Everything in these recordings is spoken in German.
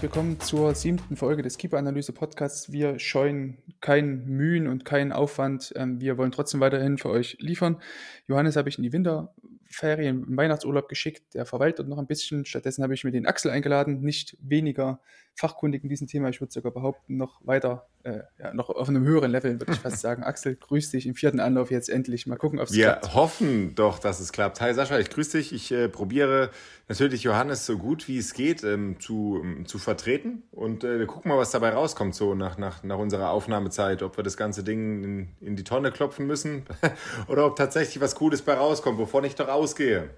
herzlich willkommen zur siebten Folge des Keeper-Analyse-Podcasts. Wir scheuen keinen Mühen und keinen Aufwand. Ähm, wir wollen trotzdem weiterhin für euch liefern. Johannes habe ich in die Winterferien im Weihnachtsurlaub geschickt. Der verwaltet noch ein bisschen. Stattdessen habe ich mir den Axel eingeladen. Nicht weniger fachkundig in diesem Thema. Ich würde sogar behaupten, noch weiter, äh, ja, noch auf einem höheren Level, würde ich fast sagen. Axel, grüß dich im vierten Anlauf jetzt endlich. Mal gucken, ob es klappt. Wir hoffen doch, dass es klappt. Hi Sascha, ich grüße dich. Ich äh, probiere natürlich Johannes so gut wie es geht ähm, zu, ähm, zu vertreten und äh, wir gucken mal, was dabei rauskommt, so nach, nach, nach unserer Aufnahmezeit. Ob wir das ganze Ding in, in die Tonne klopfen müssen oder ob tatsächlich was Cooles bei rauskommt, wovon ich doch ausgehe.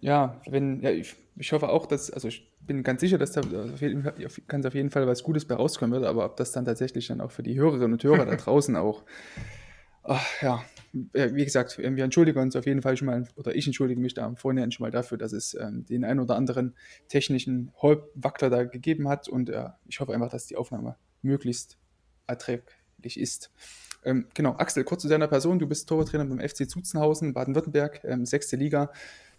Ja, wenn, ja, ich, ich hoffe auch, dass, also ich bin ganz sicher, dass da auf jeden, Fall, kann auf jeden Fall was Gutes bei rauskommen wird, aber ob das dann tatsächlich dann auch für die Hörerinnen und Hörer da draußen auch, ach, ja, wie gesagt, wir entschuldigen uns auf jeden Fall schon mal, oder ich entschuldige mich da am Vorhinein schon mal dafür, dass es ähm, den ein oder anderen technischen Wackler da gegeben hat und äh, ich hoffe einfach, dass die Aufnahme möglichst erträglich ist. Ähm, genau, Axel, kurz zu deiner Person. Du bist Torwarttrainer beim FC Zuzenhausen, Baden-Württemberg, ähm, sechste Liga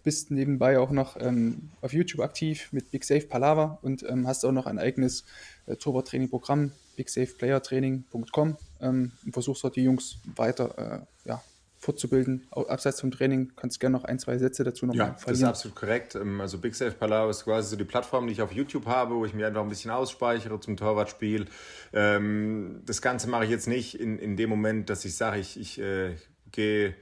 bist nebenbei auch noch ähm, auf YouTube aktiv mit Big Safe Palaver und ähm, hast auch noch ein eigenes äh, Torwarttraining-Programm, bigsafeplayertraining.com ähm, und versuchst dort die Jungs weiter äh, ja, fortzubilden. Abseits vom Training kannst du gerne noch ein, zwei Sätze dazu noch ja, verlieren. das ist absolut korrekt. Ähm, also Big Safe Palaver ist quasi so die Plattform, die ich auf YouTube habe, wo ich mir einfach ein bisschen ausspeichere zum Torwartspiel. Ähm, das Ganze mache ich jetzt nicht in, in dem Moment, dass ich sage, ich, ich äh, gehe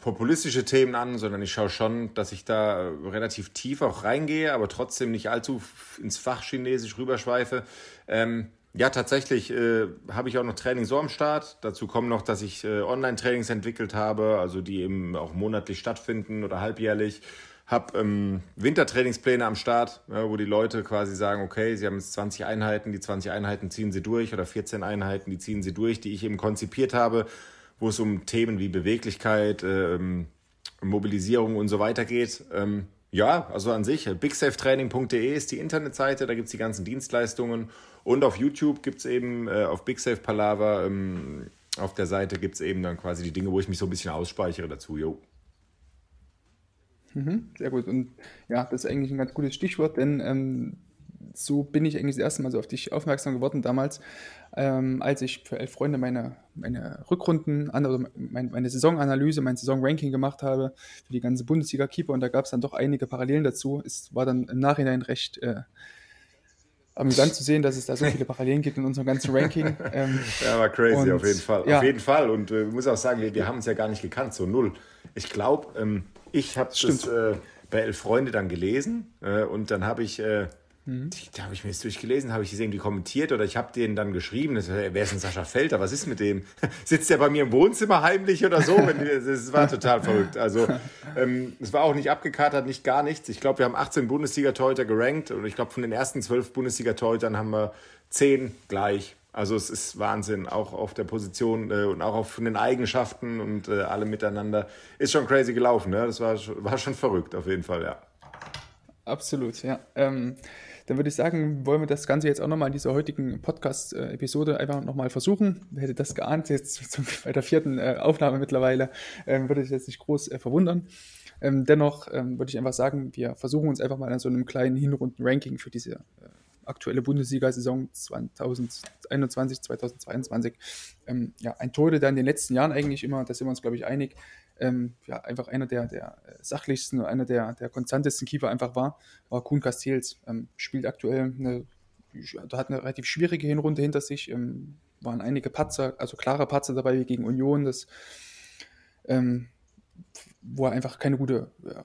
populistische Themen an, sondern ich schaue schon, dass ich da relativ tief auch reingehe, aber trotzdem nicht allzu ins Fach Chinesisch rüberschweife. Ähm, ja, tatsächlich äh, habe ich auch noch Training so am Start. Dazu kommt noch, dass ich äh, Online-Trainings entwickelt habe, also die eben auch monatlich stattfinden oder halbjährlich. Habe ähm, Wintertrainingspläne am Start, ja, wo die Leute quasi sagen, okay, sie haben jetzt 20 Einheiten, die 20 Einheiten ziehen sie durch oder 14 Einheiten, die ziehen sie durch, die ich eben konzipiert habe wo es um Themen wie Beweglichkeit, ähm, Mobilisierung und so weiter geht. Ähm, ja, also an sich, bigsafetraining.de ist die Internetseite, da gibt es die ganzen Dienstleistungen. Und auf YouTube gibt es eben, äh, auf Big Safe Palaver, ähm, auf der Seite gibt es eben dann quasi die Dinge, wo ich mich so ein bisschen ausspeichere dazu. Jo. Mhm, sehr gut. Und ja, das ist eigentlich ein ganz gutes Stichwort, denn ähm, so bin ich eigentlich das erste Mal so auf dich aufmerksam geworden damals, ähm, als ich für elf Freunde meine, meine Rückrunden, also meine, meine Saisonanalyse, mein Saisonranking gemacht habe für die ganze Bundesliga-Keeper und da gab es dann doch einige Parallelen dazu. Es war dann im Nachhinein recht äh, amüsant zu sehen, dass es da so viele Parallelen gibt in unserem ganzen Ranking. Ähm, ja, war crazy, und, auf jeden Fall. Ja. Auf jeden Fall. Und äh, ich muss auch sagen, wir, wir haben uns ja gar nicht gekannt, so null. Ich glaube, ähm, ich habe das äh, bei Elf Freunde dann gelesen äh, und dann habe ich äh, Mhm. Da habe ich mir das durchgelesen, habe ich das irgendwie kommentiert oder ich habe denen dann geschrieben, das, wer ist denn Sascha Felter, was ist mit dem? Sitzt der bei mir im Wohnzimmer heimlich oder so? Das war total verrückt. Also ähm, es war auch nicht abgekatert, nicht gar nichts. Ich glaube, wir haben 18 Bundesliga-Torhüter gerankt und ich glaube, von den ersten 12 Bundesliga-Torhütern haben wir 10 gleich. Also es ist Wahnsinn, auch auf der Position äh, und auch auf den Eigenschaften und äh, alle miteinander. Ist schon crazy gelaufen, ne? Das war, war schon verrückt auf jeden Fall, ja. Absolut, ja. Ähm, dann würde ich sagen, wollen wir das Ganze jetzt auch nochmal in dieser heutigen Podcast-Episode einfach nochmal versuchen. Wer hätte das geahnt, jetzt zum, bei der vierten äh, Aufnahme mittlerweile, ähm, würde ich jetzt nicht groß äh, verwundern. Ähm, dennoch ähm, würde ich einfach sagen, wir versuchen uns einfach mal an so einem kleinen Hinrunden-Ranking für diese äh, aktuelle Bundesliga-Saison 2021, 2022. Ähm, ja, ein Tode, der in den letzten Jahren eigentlich immer, da sind wir uns, glaube ich, einig, ähm, ja, einfach einer der, der äh, sachlichsten, einer der, der konstantesten Keeper einfach war, war Kuhn Castells. Ähm, spielt aktuell eine, hat eine relativ schwierige Hinrunde hinter sich, ähm, waren einige Patzer, also klare Patzer dabei wie gegen Union, das, ähm, wo er einfach keine gute äh,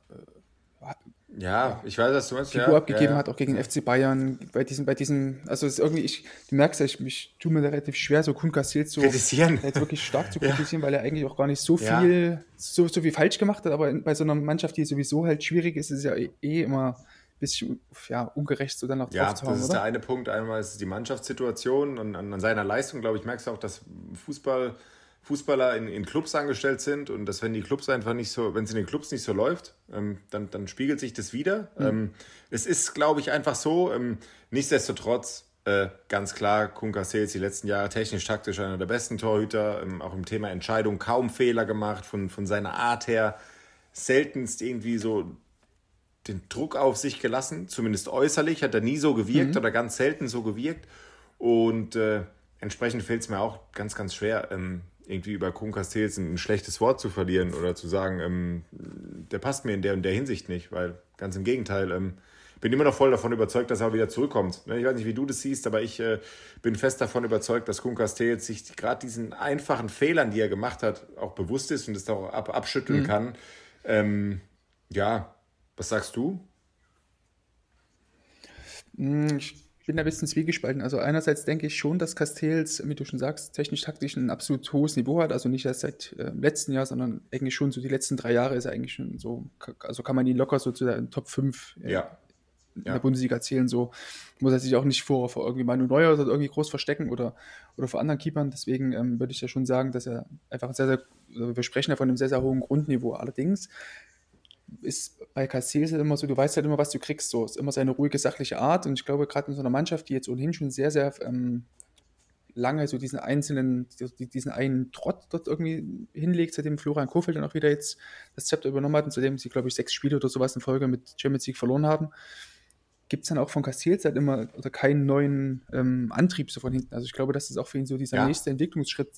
ja, ich weiß, was du meinst. Figur ja, abgegeben ja, hat, auch gegen den FC Bayern. Bei diesem, bei diesem, also es ist irgendwie, ich, du merkst ja, ich, ich tue mir da relativ schwer, so Kun Castells so kritisieren. jetzt wirklich stark zu kritisieren, weil er eigentlich auch gar nicht so viel, so, so viel falsch gemacht hat, aber bei so einer Mannschaft, die sowieso halt schwierig ist, ist es ja eh, eh immer ein bisschen ja, ungerecht, so dann noch drauf ja, zu hauen. Das ist oder? der eine Punkt. Einmal ist es die Mannschaftssituation und an, an seiner Leistung, glaube ich, merkst du auch, dass Fußball Fußballer in, in Clubs angestellt sind und dass wenn die Clubs einfach nicht so, wenn es in den Clubs nicht so läuft, ähm, dann, dann spiegelt sich das wieder. Mhm. Ähm, es ist, glaube ich, einfach so. Ähm, nichtsdestotrotz, äh, ganz klar, Kunka Sales die letzten Jahre technisch-taktisch einer der besten Torhüter, ähm, auch im Thema Entscheidung kaum Fehler gemacht, von, von seiner Art her seltenst irgendwie so den Druck auf sich gelassen, zumindest äußerlich, hat er nie so gewirkt mhm. oder ganz selten so gewirkt. Und äh, entsprechend fällt es mir auch ganz, ganz schwer, ähm, irgendwie über Kuhn Castells ein, schlechtes Wort zu verlieren oder zu sagen, ähm, der passt mir in der und der Hinsicht nicht, weil ganz im Gegenteil, ähm, bin immer noch voll davon überzeugt, dass er wieder zurückkommt. Ne, ich weiß nicht, wie du das siehst, aber ich äh, bin fest davon überzeugt, dass Kuhn Castells sich gerade diesen einfachen Fehlern, die er gemacht hat, auch bewusst ist und das auch ab, abschütteln mhm. kann. Ähm, ja, was sagst du? Hm, ich bin ein bisschen zwiegespalten. Also einerseits denke ich schon, dass Castells, wie du schon sagst, technisch-taktisch ein absolut hohes Niveau hat. Also nicht erst seit äh, letzten Jahr, sondern eigentlich schon so die letzten drei Jahre ist er eigentlich schon so, also kann man ihn locker so zu der Top 5 äh, ja. in ja. der Bundesliga zählen. So muss er sich auch nicht vor, vor irgendwie Manu Neuer oder irgendwie groß verstecken oder, oder vor anderen Keepern. Deswegen ähm, würde ich ja schon sagen, dass er einfach sehr, sehr, also wir sprechen ja von einem sehr, sehr hohen Grundniveau. Allerdings ist bei Castells immer so, du weißt halt immer, was du kriegst. So ist immer seine ruhige, sachliche Art. Und ich glaube, gerade in so einer Mannschaft, die jetzt ohnehin schon sehr, sehr ähm, lange so diesen einzelnen, diesen einen Trott dort irgendwie hinlegt, seitdem Florian Kofeld dann auch wieder jetzt das Zepter übernommen hat und seitdem sie, glaube ich, sechs Spiele oder sowas in Folge mit Champions League verloren haben, gibt es dann auch von Castells halt immer oder keinen neuen ähm, Antrieb so von hinten. Also ich glaube, dass das auch für ihn so dieser ja. nächste Entwicklungsschritt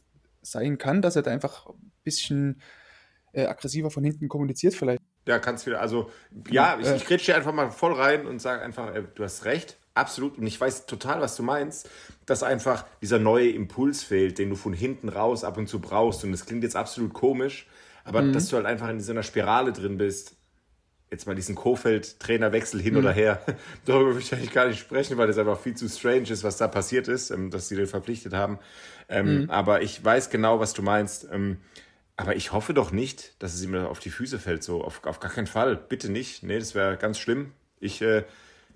sein kann, dass er da einfach ein bisschen äh, aggressiver von hinten kommuniziert vielleicht. Ja, kannst wieder, also, ja, ich, ich grätsche dir einfach mal voll rein und sage einfach, ey, du hast recht, absolut. Und ich weiß total, was du meinst, dass einfach dieser neue Impuls fehlt, den du von hinten raus ab und zu brauchst. Und das klingt jetzt absolut komisch, aber mhm. dass du halt einfach in so einer Spirale drin bist. Jetzt mal diesen Kofeld-Trainerwechsel hin mhm. oder her. Darüber will ich eigentlich gar nicht sprechen, weil das einfach viel zu strange ist, was da passiert ist, ähm, dass sie den verpflichtet haben. Ähm, mhm. Aber ich weiß genau, was du meinst. Aber ich hoffe doch nicht, dass es ihm auf die Füße fällt. So, auf, auf gar keinen Fall. Bitte nicht. Nee, das wäre ganz schlimm. Ich, äh,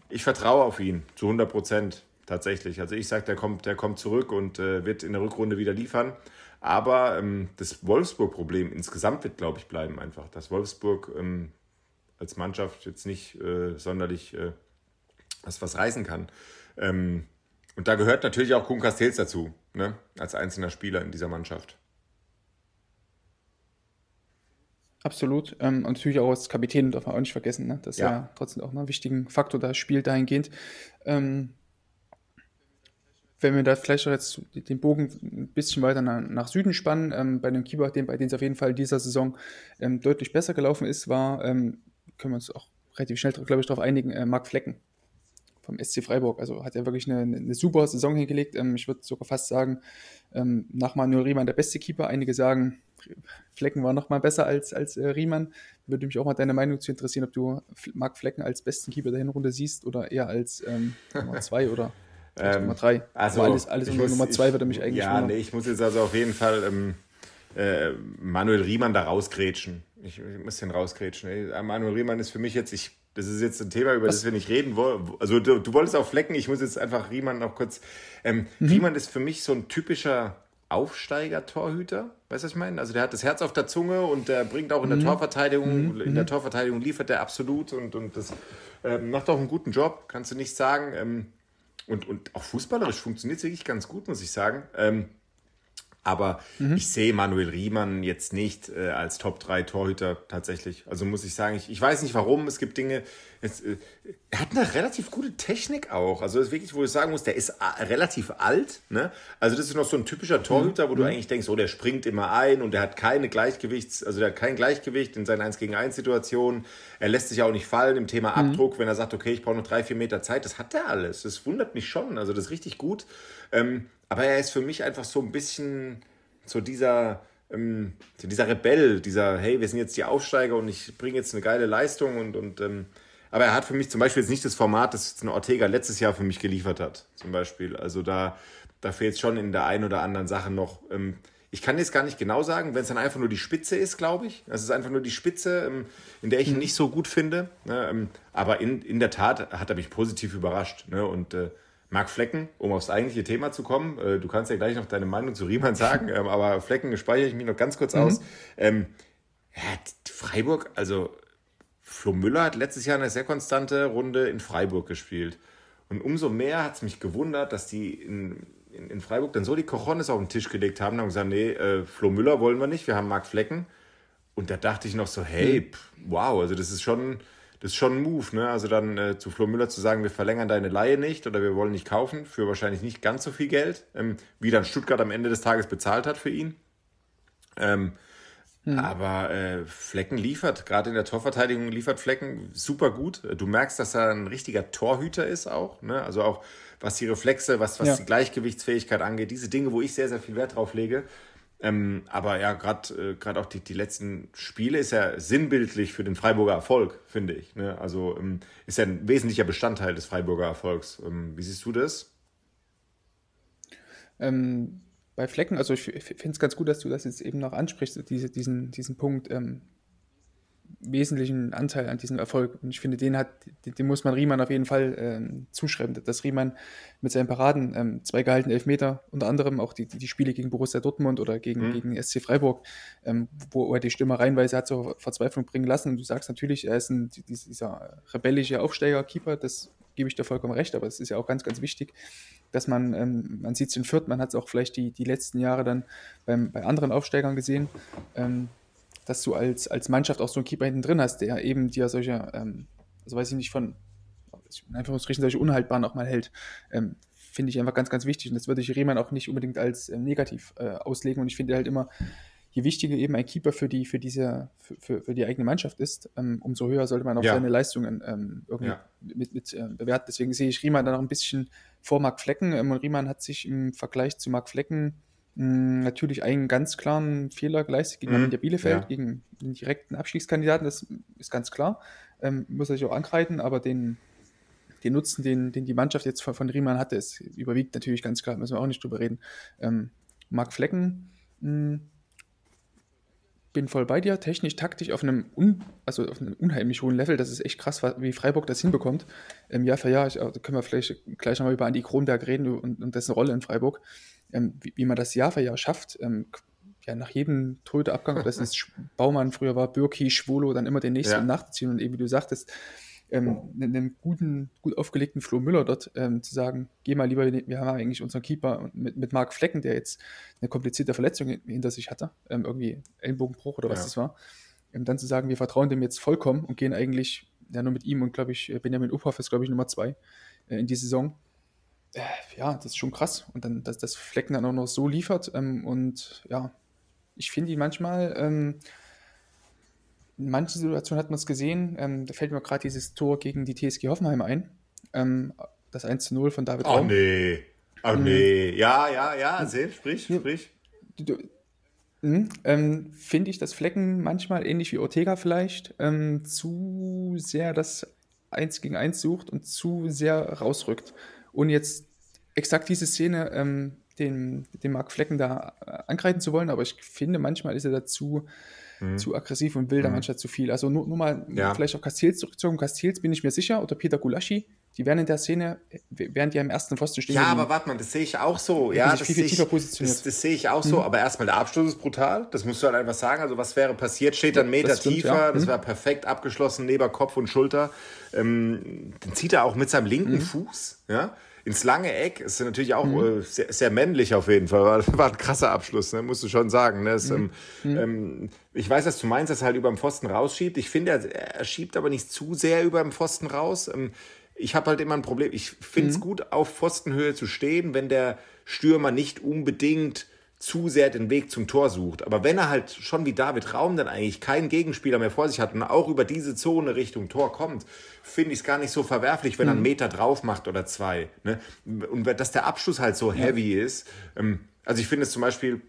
ich vertraue auf ihn zu 100 Prozent. Tatsächlich. Also ich sage, der kommt, der kommt zurück und äh, wird in der Rückrunde wieder liefern. Aber ähm, das Wolfsburg-Problem insgesamt wird, glaube ich, bleiben einfach. Dass Wolfsburg ähm, als Mannschaft jetzt nicht äh, sonderlich äh, was, was reißen kann. Ähm, und da gehört natürlich auch Kuhn Castells dazu, ne? als einzelner Spieler in dieser Mannschaft. Absolut. Ähm, und natürlich auch als Kapitän darf man auch nicht vergessen, ne? dass ja. er trotzdem auch einen wichtigen Faktor da spielt dahingehend. Ähm, wenn wir da vielleicht jetzt den Bogen ein bisschen weiter nach, nach Süden spannen, ähm, bei einem Keeper, den, bei dem es auf jeden Fall dieser Saison ähm, deutlich besser gelaufen ist, war, ähm, können wir uns auch relativ schnell, glaube ich, darauf einigen, äh, Marc Flecken vom SC Freiburg. Also hat er wirklich eine, eine super Saison hingelegt. Ähm, ich würde sogar fast sagen, ähm, nach Manuel Riemann der beste Keeper. Einige sagen, Flecken war noch mal besser als, als äh, Riemann. Würde mich auch mal deine Meinung zu interessieren, ob du Marc Flecken als besten Keeper der Hinrunde siehst oder eher als ähm, Nummer zwei oder ähm, Nummer drei. Also Aber alles, alles unter muss, Nummer zwei würde mich eigentlich Ja, nee, ich muss jetzt also auf jeden Fall ähm, äh, Manuel Riemann da rausgrätschen. Ich, ich muss den rausgrätschen. Ey, Manuel Riemann ist für mich jetzt, ich das ist jetzt ein Thema, über Was? das wir nicht reden wollen. Also du, du, wolltest auch Flecken, ich muss jetzt einfach Riemann noch kurz. Ähm, mhm. Riemann ist für mich so ein typischer Aufsteiger-Torhüter. Weißt du, was ich meine? Also der hat das Herz auf der Zunge und der bringt auch in der mhm. Torverteidigung, mhm. in der Torverteidigung liefert er absolut und, und das ähm, macht auch einen guten Job, kannst du nicht sagen. Ähm, und, und auch fußballerisch funktioniert es wirklich ganz gut, muss ich sagen. Ähm, aber mhm. ich sehe Manuel Riemann jetzt nicht äh, als Top-3-Torhüter tatsächlich. Also muss ich sagen, ich, ich weiß nicht warum. Es gibt Dinge. Es, äh, er hat eine relativ gute Technik auch. Also ist wirklich, wo ich sagen muss, der ist äh, relativ alt. Ne? Also das ist noch so ein typischer Torhüter, mhm. wo du mhm. eigentlich denkst, oh, der springt immer ein und der hat keine Gleichgewichts, also der hat kein Gleichgewicht in seinen 1 gegen 1 Situationen. Er lässt sich auch nicht fallen im Thema mhm. Abdruck, wenn er sagt, okay, ich brauche noch drei, vier Meter Zeit. Das hat er alles. Das wundert mich schon. Also das ist richtig gut. Ähm, aber er ist für mich einfach so ein bisschen so dieser, ähm, dieser Rebell, dieser, hey, wir sind jetzt die Aufsteiger und ich bringe jetzt eine geile Leistung und, und ähm, aber er hat für mich zum Beispiel jetzt nicht das Format, das eine Ortega letztes Jahr für mich geliefert hat, zum Beispiel. Also da, da fehlt es schon in der einen oder anderen Sache noch. Ähm, ich kann jetzt gar nicht genau sagen, wenn es dann einfach nur die Spitze ist, glaube ich. Es ist einfach nur die Spitze, ähm, in der ich ihn mhm. nicht so gut finde. Ne? Ähm, aber in, in der Tat hat er mich positiv überrascht. Ne? Und äh, Marc Flecken, um aufs eigentliche Thema zu kommen, äh, du kannst ja gleich noch deine Meinung zu Riemann sagen, ähm, aber Flecken speichere ich mich noch ganz kurz mhm. aus. Ähm, ja, Freiburg, also Flo Müller hat letztes Jahr eine sehr konstante Runde in Freiburg gespielt. Und umso mehr hat es mich gewundert, dass die in, in, in, Freiburg dann so die Cojones auf den Tisch gelegt haben und haben gesagt, nee, äh, Flo Müller wollen wir nicht, wir haben Marc Flecken. Und da dachte ich noch so, hey, mhm. pff, wow, also das ist schon das ist schon ein Move, ne? Also dann äh, zu Flo Müller zu sagen, wir verlängern deine Laie nicht oder wir wollen nicht kaufen für wahrscheinlich nicht ganz so viel Geld, ähm, wie dann Stuttgart am Ende des Tages bezahlt hat für ihn. Ähm, hm. Aber äh, Flecken liefert, gerade in der Torverteidigung liefert Flecken super gut. Du merkst, dass er ein richtiger Torhüter ist auch. Ne? Also auch was die Reflexe, was, was ja. die Gleichgewichtsfähigkeit angeht, diese Dinge, wo ich sehr, sehr viel Wert drauf lege. Ähm, aber ja, gerade äh, auch die, die letzten Spiele ist ja sinnbildlich für den Freiburger Erfolg, finde ich. Ne? Also ähm, ist ja ein wesentlicher Bestandteil des Freiburger Erfolgs. Ähm, wie siehst du das? Ähm, bei Flecken, also ich finde es ganz gut, dass du das jetzt eben noch ansprichst, diese, diesen, diesen Punkt, ähm, wesentlichen Anteil an diesem Erfolg. Und ich finde, den hat, den muss man Riemann auf jeden Fall ähm, zuschreiben, dass Riemann mit seinen Paraden ähm, zwei gehaltene Elfmeter, unter anderem auch die, die Spiele gegen Borussia Dortmund oder gegen, mhm. gegen SC Freiburg, ähm, wo er die Stimme reinweise hat zur Verzweiflung bringen lassen. Und du sagst natürlich, er ist ein, dieser rebellische Aufsteiger-Keeper, das gebe ich dir vollkommen recht, aber es ist ja auch ganz, ganz wichtig, dass man, ähm, man sieht es in Fürth, man hat es auch vielleicht die, die letzten Jahre dann beim, bei anderen Aufsteigern gesehen, ähm, dass du als, als Mannschaft auch so einen Keeper hinten drin hast, der eben dir solche, ähm, also weiß ich nicht, von in Anführungsstrichen solche Unhaltbaren auch mal hält. Ähm, finde ich einfach ganz, ganz wichtig. Und das würde ich Rehmann auch nicht unbedingt als äh, negativ äh, auslegen. Und ich finde halt immer, je wichtiger eben ein Keeper für die, für diese, für, für, für die eigene Mannschaft ist, ähm, umso höher sollte man auch ja. seine Leistungen ähm, irgendwie ja. mit, mit äh, bewerten. Deswegen sehe ich Riemann da noch ein bisschen vor Marc Flecken. Ähm, und Riemann hat sich im Vergleich zu Marc Flecken hm, natürlich einen ganz klaren Fehler geleistet gegen mhm. der Bielefeld, ja. gegen den direkten Abstiegskandidaten, das ist ganz klar. Ähm, muss er sich auch angreifen, aber den, den Nutzen, den, den die Mannschaft jetzt von, von Riemann hatte, ist, überwiegt natürlich ganz klar, müssen wir auch nicht drüber reden. Ähm, Marc Flecken, mh, hm, bin voll bei dir, technisch, taktisch auf einem, un, also auf einem unheimlich hohen Level. Das ist echt krass, wie Freiburg das hinbekommt. Ähm, Jahr für Jahr, ich, da können wir vielleicht gleich nochmal über Andi Kronberg reden und, und dessen Rolle in Freiburg ähm, wie, wie, man das Jahr für Jahr schafft. Ähm, ja, nach jedem Torhüterabgang, das ist Baumann, früher war Birki, Schwolo, dann immer den nächsten ja. nachzuziehen und eben, wie du sagtest, ähm, einen guten, gut aufgelegten Flo Müller dort ähm, zu sagen, geh mal lieber, wir haben eigentlich unseren Keeper mit, mit Marc Flecken, der jetzt eine komplizierte Verletzung hinter sich hatte, ähm, irgendwie Ellenbogenbruch oder was ja. das war, ähm, dann zu sagen, wir vertrauen dem jetzt vollkommen und gehen eigentlich ja nur mit ihm und glaube ich, Benjamin Uphoff ist glaube ich Nummer zwei äh, in die Saison äh, ja, das ist schon krass. Und dann, dass das Flecken dann auch noch so liefert. Ähm, und ja, ich finde ihn manchmal, ähm, in manchen Situationen hat man es gesehen, ähm, da fällt mir gerade dieses Tor gegen die TSG Hoffenheim ein. Ähm, das 1 zu 0 von David Raum. Oh nee. Oh mhm. nee. Ja, ja, ja, seh, sprich, sprich. Mhm. Ähm, Finde ich das Flecken manchmal ähnlich wie Ortega vielleicht ähm, zu sehr das 1 gegen 1 sucht und zu sehr rausrückt ohne jetzt exakt diese Szene ähm, den, den Mark Flecken da äh, angreifen zu wollen, aber ich finde, manchmal ist er dazu mhm. zu aggressiv und will da mhm. manchmal zu viel. Also nur, nur mal ja. vielleicht auch Castells zurückgezogen. Castells bin ich mir sicher oder Peter Gulaschi, die werden in der Szene, während die am ersten Pfosten stehen. Ja, aber warte mal, das sehe ich auch so. Ja, das, viel, viel ich, das, das, sehe ich auch so. Mhm. Aber erstmal, der Abschluss ist brutal. Das musst du halt einfach sagen. Also, was wäre passiert? Steht dann Meter das stimmt, tiefer. Ja. Das mhm. wäre perfekt abgeschlossen neben Kopf und Schulter. Ähm, den zieht er auch mit seinem linken mhm. Fuß. Ja ins lange Eck. Ist natürlich auch mhm. äh, sehr, sehr, männlich auf jeden Fall. War, war ein krasser Abschluss, ne? musst du schon sagen. Ne? Es, mhm. ähm, ähm, ich weiß, dass du meinst, dass er halt über dem Pfosten rausschiebt. Ich finde, er, er schiebt aber nicht zu sehr über dem Pfosten raus. Ähm, ich habe halt immer ein Problem. Ich finde es mhm. gut, auf Pfostenhöhe zu stehen, wenn der Stürmer nicht unbedingt zu sehr den Weg zum Tor sucht. Aber wenn er halt schon wie David Raum dann eigentlich keinen Gegenspieler mehr vor sich hat und auch über diese Zone Richtung Tor kommt, finde ich es gar nicht so verwerflich, wenn er einen mhm. Meter drauf macht oder zwei. Ne? Und dass der Abschluss halt so heavy ist. Ähm, also ich finde es zum Beispiel,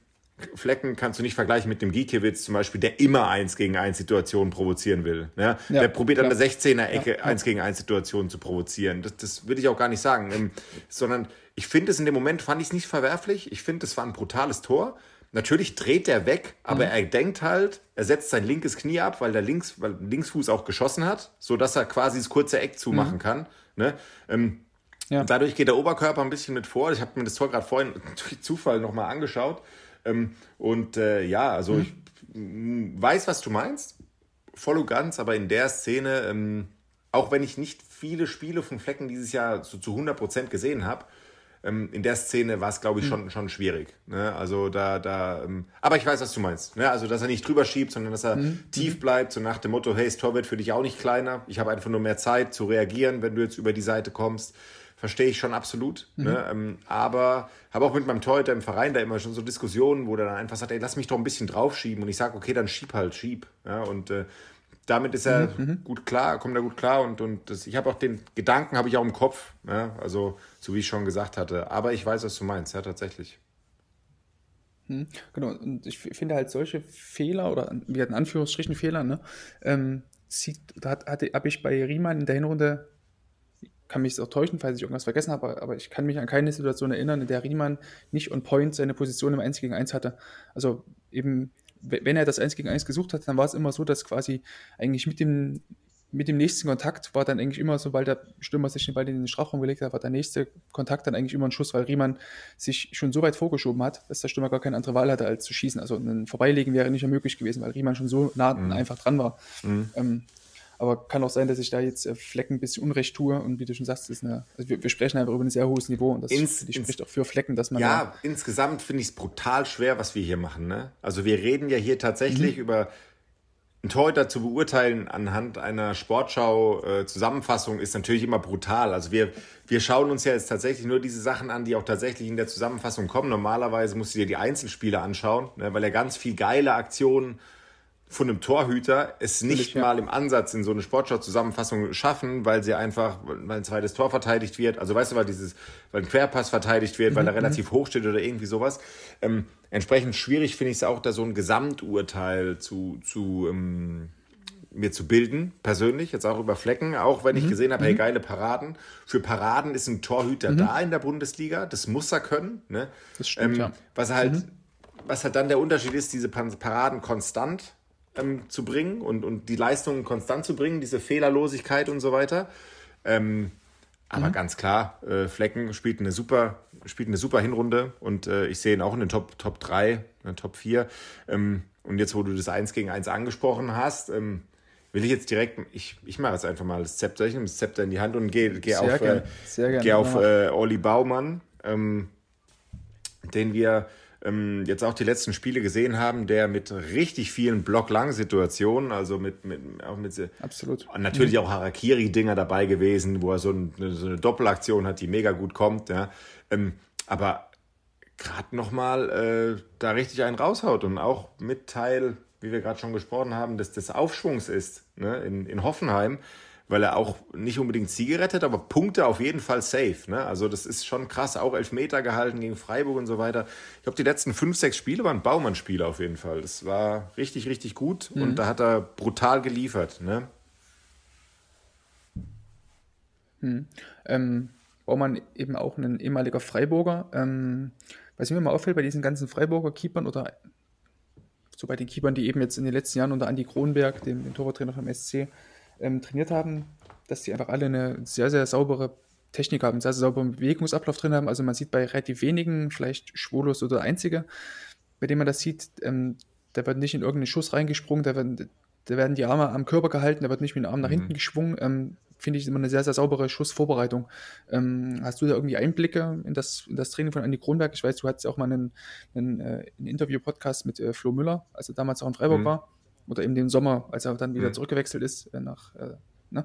Flecken kannst du nicht vergleichen mit dem Giekewitz zum Beispiel, der immer eins gegen eins Situationen provozieren will. Ne? Ja, der probiert an der 16er Ecke ja, eins gegen eins Situationen zu provozieren. Das, das würde ich auch gar nicht sagen. Ähm, sondern ich finde es in dem Moment, fand ich es nicht verwerflich. Ich finde, es war ein brutales Tor. Natürlich dreht er weg, aber mhm. er denkt halt, er setzt sein linkes Knie ab, weil der Links, weil Linksfuß auch geschossen hat, sodass er quasi das kurze Eck zumachen mhm. kann. Ne? Ähm, ja. dadurch geht der Oberkörper ein bisschen mit vor. Ich habe mir das Tor gerade vorhin durch Zufall nochmal angeschaut. Ähm, und äh, ja, also mhm. ich weiß, was du meinst. Voll und ganz, aber in der Szene, ähm, auch wenn ich nicht viele Spiele von Flecken dieses Jahr so zu 100% gesehen habe, ähm, in der Szene war es, glaube ich, schon, schon schwierig. Ne? Also da, da, ähm, aber ich weiß, was du meinst. Ne? Also, dass er nicht drüber schiebt, sondern dass er mhm. tief bleibt, so nach dem Motto, hey, das Tor wird für dich auch nicht kleiner. Ich habe einfach nur mehr Zeit zu reagieren, wenn du jetzt über die Seite kommst. Verstehe ich schon absolut. Mhm. Ne? Ähm, aber habe auch mit meinem Torhüter im Verein da immer schon so Diskussionen, wo der dann einfach sagt, ey, lass mich doch ein bisschen draufschieben. Und ich sage, okay, dann schieb halt, schieb. Ja? Und äh, damit ist er mhm, mhm. gut klar, kommt er gut klar und, und das, ich habe auch den Gedanken, habe ich auch im Kopf, ja, also so wie ich schon gesagt hatte. Aber ich weiß, was du meinst, ja, tatsächlich. Mhm, genau, und ich finde halt solche Fehler oder wie in Anführungsstrichen Fehler, ne, ähm, sieht, da hat, habe ich bei Riemann in der Hinrunde, kann mich auch täuschen, falls ich irgendwas vergessen habe, aber ich kann mich an keine Situation erinnern, in der Riemann nicht on point seine Position im 1 gegen 1 hatte. Also eben wenn er das 1 gegen 1 gesucht hat, dann war es immer so, dass quasi eigentlich mit dem, mit dem nächsten Kontakt war dann eigentlich immer, sobald der Stürmer sich den Ball in den Strafraum gelegt hat, war der nächste Kontakt dann eigentlich immer ein Schuss, weil Riemann sich schon so weit vorgeschoben hat, dass der Stürmer gar keine andere Wahl hatte, als zu schießen. Also ein Vorbeilegen wäre nicht mehr möglich gewesen, weil Riemann schon so nah mhm. einfach dran war. Mhm. Ähm, aber kann auch sein, dass ich da jetzt äh, Flecken ein bisschen Unrecht tue. Und wie du schon sagst, ist eine, also wir, wir, sprechen einfach über ein sehr hohes Niveau. Und das ins, spricht auch für Flecken, dass man. Ja, da insgesamt finde ich es brutal schwer, was wir hier machen. Ne? Also wir reden ja hier tatsächlich mhm. über ein Torhüter zu beurteilen anhand einer Sportschau-Zusammenfassung äh, ist natürlich immer brutal. Also wir, wir schauen uns ja jetzt tatsächlich nur diese Sachen an, die auch tatsächlich in der Zusammenfassung kommen. Normalerweise musst du dir die Einzelspiele anschauen, ne, weil er ganz viel geile Aktionen von einem Torhüter es nicht ja. mal im Ansatz in so eine Sportschau-Zusammenfassung schaffen, weil sie einfach, weil ein zweites Tor verteidigt wird, also weißt du, weil dieses, weil ein Querpass verteidigt wird, mhm. weil er mhm. relativ hoch steht oder irgendwie sowas. Ähm, entsprechend schwierig finde ich es auch, da so ein Gesamturteil zu, zu ähm, mir zu bilden, persönlich, jetzt auch über Flecken, auch wenn mhm. ich gesehen habe, hey, mhm. geile Paraden. Für Paraden ist ein Torhüter mhm. da in der Bundesliga, das muss er können. Ne? Das stimmt, ähm, ja. Was halt, mhm. was halt dann der Unterschied ist, diese Paraden konstant ähm, zu bringen und, und die Leistungen konstant zu bringen, diese Fehlerlosigkeit und so weiter. Ähm, aber mhm. ganz klar, äh, Flecken spielt eine super, spielt eine super Hinrunde und äh, ich sehe ihn auch in den Top, Top 3, in den Top 4. Ähm, und jetzt, wo du das 1 gegen 1 angesprochen hast, ähm, will ich jetzt direkt, ich, ich mache jetzt einfach mal das Zepter, ich nehme das Zepter in die Hand und gehe geh auf, gern, äh, geh auf äh, Olli Baumann, ähm, den wir ähm, jetzt auch die letzten Spiele gesehen haben, der mit richtig vielen Block-Lang-Situationen, also mit, mit, auch mit Absolut. natürlich mhm. auch Harakiri-Dinger dabei gewesen, wo er so, ein, so, eine Doppelaktion hat, die mega gut kommt. Ja. Ähm, aber gerade nochmal äh, da richtig einen raushaut und auch mit Teil, wie wir gerade schon gesprochen haben, des, des Aufschwungs ist ne, in, in Hoffenheim weil er auch nicht unbedingt Siege rettet, aber Punkte auf jeden Fall safe. Ne? Also das ist schon krass, auch Elfmeter gehalten gegen Freiburg und so weiter. Ich glaube, die letzten fünf, sechs Spiele waren Baumann-Spiele auf jeden Fall. Das war richtig, richtig gut mhm. und da hat er brutal geliefert. Ne? Mhm. Ähm, Baumann eben auch ein ehemaliger Freiburger. Ähm, was mir mal auffällt bei diesen ganzen Freiburger Keepern oder so bei den Keepern, die eben jetzt in den letzten Jahren unter Andi Kronberg, dem, dem Torwarttrainer vom SC, ähm, trainiert haben, dass die einfach alle eine sehr, sehr saubere Technik haben, einen sehr, sehr sauberen Bewegungsablauf drin haben. Also man sieht bei relativ wenigen, vielleicht Schwulos oder Einzige, bei dem man das sieht, ähm, da wird nicht in irgendeinen Schuss reingesprungen, da werden, da werden die Arme am Körper gehalten, da wird nicht mit dem Arm nach mhm. hinten geschwungen. Ähm, Finde ich immer eine sehr, sehr saubere Schussvorbereitung. Ähm, hast du da irgendwie Einblicke in das, in das Training von Andi Kronberg? Ich weiß, du hattest auch mal einen, einen, äh, einen Interview-Podcast mit äh, Flo Müller, als er damals auch in Freiburg mhm. war oder eben den Sommer, als er dann wieder mhm. zurückgewechselt ist äh, nach. Äh, ne?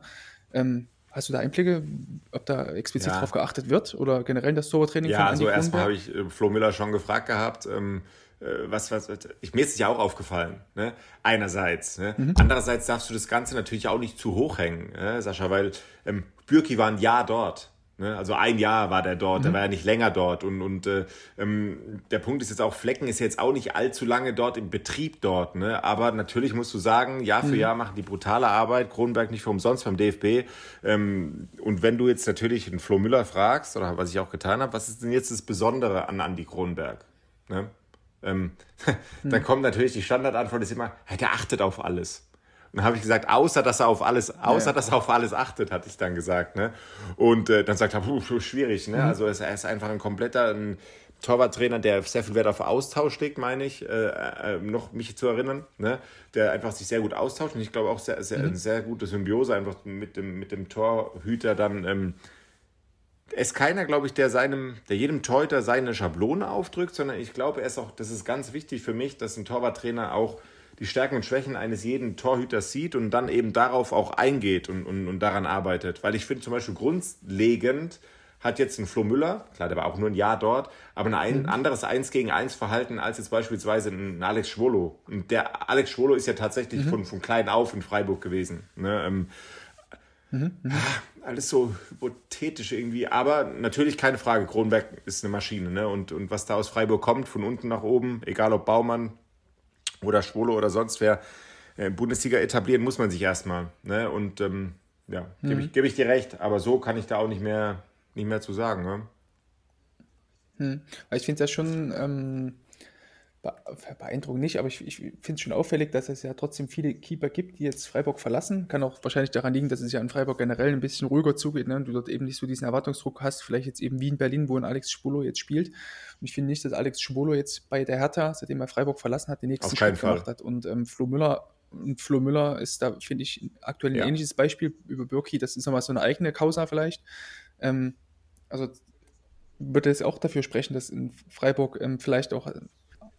ähm, hast du da Einblicke, ob da explizit ja. drauf geachtet wird oder generell das Torwarttraining? Ja, also erstmal habe ich äh, Flo Miller schon gefragt gehabt. Ähm, äh, was, was, ich, mir ist es ja auch aufgefallen, ne? einerseits. Ne? Mhm. Andererseits darfst du das Ganze natürlich auch nicht zu hoch hängen, ne? Sascha, weil ähm, Bürki war ein Jahr dort. Ne? Also ein Jahr war der dort, mhm. der war ja nicht länger dort. Und, und äh, ähm, der Punkt ist jetzt auch, Flecken ist jetzt auch nicht allzu lange dort im Betrieb dort. Ne? Aber natürlich musst du sagen, Jahr für mhm. Jahr machen die brutale Arbeit. Kronenberg nicht für umsonst beim DFB. Ähm, und wenn du jetzt natürlich einen Flo Müller fragst, oder was ich auch getan habe, was ist denn jetzt das Besondere an Andy Kronenberg? Ne? Ähm, dann mhm. kommt natürlich die Standardantwort ist immer, der achtet auf alles. Dann habe ich gesagt, außer dass er auf alles, außer ja. dass er auf alles achtet, hatte ich dann gesagt. Ne? Und äh, dann sagt er, puh, schwierig. Ne? Mhm. Also er ist einfach ein kompletter ein Torwarttrainer, der sehr viel Wert auf Austausch legt, meine ich, äh, äh, noch mich zu erinnern, ne? der einfach sich sehr gut austauscht. Und ich glaube auch sehr, sehr, mhm. eine sehr gute Symbiose einfach mit dem, mit dem Torhüter dann ähm, ist keiner, glaube ich, der seinem, der jedem Torhüter seine Schablone aufdrückt, sondern ich glaube, er ist auch, das ist ganz wichtig für mich, dass ein Torwarttrainer auch die Stärken und Schwächen eines jeden Torhüters sieht und dann eben darauf auch eingeht und, und, und daran arbeitet. Weil ich finde zum Beispiel grundlegend hat jetzt ein Flo Müller, klar, der war auch nur ein Jahr dort, aber ein, mhm. anderes 1 gegen 1 Verhalten als jetzt beispielsweise ein Alex Schwolo. Und der Alex Schwolo ist ja tatsächlich mhm. von, von klein auf in Freiburg gewesen. Ne? Ähm, mhm. mhm. Ah, alles so hypothetisch irgendwie, aber natürlich keine Frage, Kronberg ist eine Maschine. Ne? Und, und was da aus Freiburg kommt, von unten nach oben, egal ob Baumann, oder Schwolo oder sonst wer äh, Bundesliga etablieren, muss man sich erstmal. Ne? Und ähm, ja, gebe mhm. ich, geb ich dir recht, aber so kann ich da auch nicht mehr, nicht mehr zu sagen. Ne? Hm. Ich finde es ja schon ähm, beeindruckend nicht, aber ich, ich finde es schon auffällig, dass es ja trotzdem viele Keeper gibt, die jetzt Freiburg verlassen. Kann auch wahrscheinlich daran liegen, dass es ja in Freiburg generell ein bisschen ruhiger zugeht ne? und du dort eben nicht so diesen Erwartungsdruck hast. Vielleicht jetzt eben wie in Berlin, wo ein Alex Schwolo jetzt spielt. Und ich finde nicht, dass Alex Schwolo jetzt bei der Hertha, seitdem er Freiburg verlassen hat, den nächsten Schritt Fall. gemacht hat. Und ähm, Flo Müller und Flo Müller ist da, finde ich, aktuell ein ja. ähnliches Beispiel über Birki. Das ist nochmal so eine eigene Causa vielleicht. Ähm, also würde es auch dafür sprechen, dass in Freiburg ähm, vielleicht auch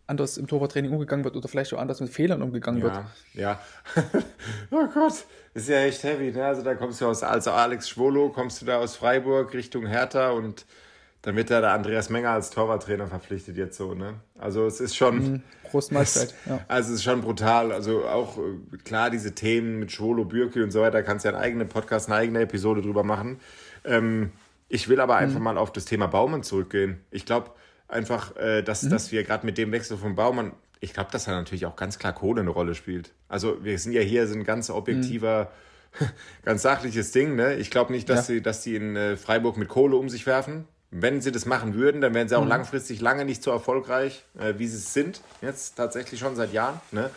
anders im Torwarttraining umgegangen wird oder vielleicht auch anders mit Fehlern umgegangen ja, wird. Ja, oh Gott, ist ja echt heavy. Ne? Also da kommst du aus, also Alex Schwolo, kommst du da aus Freiburg Richtung Hertha und dann wird da der Andreas Menger als Torwarttrainer verpflichtet jetzt so. Ne? Also es ist schon... Mhm, Großmeisterzeit, ja. Also es ist schon brutal. Also auch äh, klar, diese Themen mit Schwolo, Bürki und so weiter, kannst du ja einen eigenen Podcast, eine eigene Episode drüber machen. Ähm, ich will aber einfach mhm. mal auf das Thema Baumann zurückgehen. Ich glaube, Einfach, äh, dass, mhm. dass wir gerade mit dem Wechsel von Baumann, ich glaube, dass da natürlich auch ganz klar Kohle eine Rolle spielt. Also wir sind ja hier, sind ganz objektiver, mhm. ganz sachliches Ding. Ne? Ich glaube nicht, dass, ja. sie, dass sie in äh, Freiburg mit Kohle um sich werfen. Wenn sie das machen würden, dann wären sie auch mhm. langfristig lange nicht so erfolgreich, äh, wie sie es sind. Jetzt tatsächlich schon seit Jahren. Ne?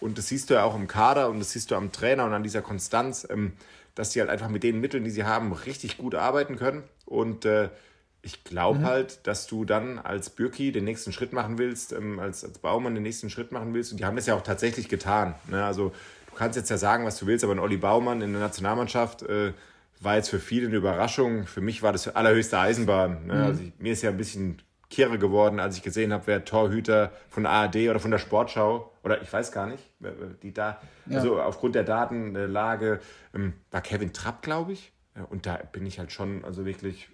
Und das siehst du ja auch im Kader und das siehst du am Trainer und an dieser Konstanz, ähm, dass sie halt einfach mit den Mitteln, die sie haben, richtig gut arbeiten können. Und äh, ich glaube mhm. halt, dass du dann als Bürki den nächsten Schritt machen willst, ähm, als, als Baumann den nächsten Schritt machen willst. Und die haben das ja auch tatsächlich getan. Ne? Also du kannst jetzt ja sagen, was du willst, aber ein Olli Baumann in der Nationalmannschaft äh, war jetzt für viele eine Überraschung. Für mich war das allerhöchste Eisenbahn. Ne? Mhm. Also ich, mir ist ja ein bisschen kirre geworden, als ich gesehen habe, wer Torhüter von ARD oder von der Sportschau oder ich weiß gar nicht, die da, ja. also aufgrund der Datenlage, ähm, war Kevin Trapp, glaube ich. Und da bin ich halt schon, also wirklich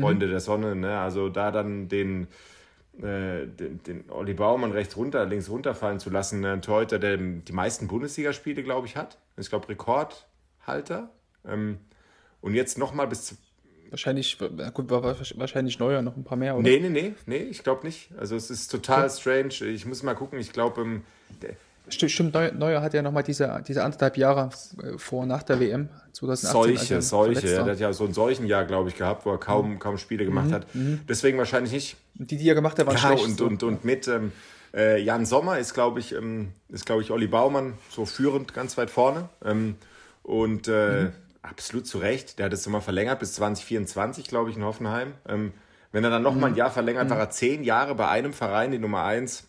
Freunde mhm. der Sonne, ne? Also da dann den, äh, den, den Olli Baumann rechts runter, links runterfallen zu lassen, ein Torhüter, der die meisten Bundesligaspiele, glaube ich, hat. Ich glaube, Rekordhalter. Ähm, und jetzt nochmal bis Wahrscheinlich, gut, wahrscheinlich neuer, noch ein paar mehr, oder? Nee, nee, nee, nee, ich glaube nicht. Also es ist total strange. Ich muss mal gucken, ich glaube, ähm, Stimmt, Neuer hat ja nochmal diese, diese anderthalb Jahre äh, vor und nach der WM 2018. Solche, solche. Er hat ja so ein Seuchenjahr, glaube ich, gehabt, wo er kaum, mhm. kaum Spiele gemacht mhm. hat. Mhm. Deswegen wahrscheinlich nicht. Die, die er gemacht hat, waren ja, schlecht. Und, so. und, und mit ähm, äh, Jan Sommer ist, glaube ich, ähm, ist, glaube ich, Olli Baumann so führend ganz weit vorne. Ähm, und äh, mhm. absolut zu Recht. Der hat es nochmal verlängert bis 2024, glaube ich, in Hoffenheim. Ähm, wenn er dann nochmal ein mhm. Jahr verlängert, war er zehn Jahre bei einem Verein, die Nummer eins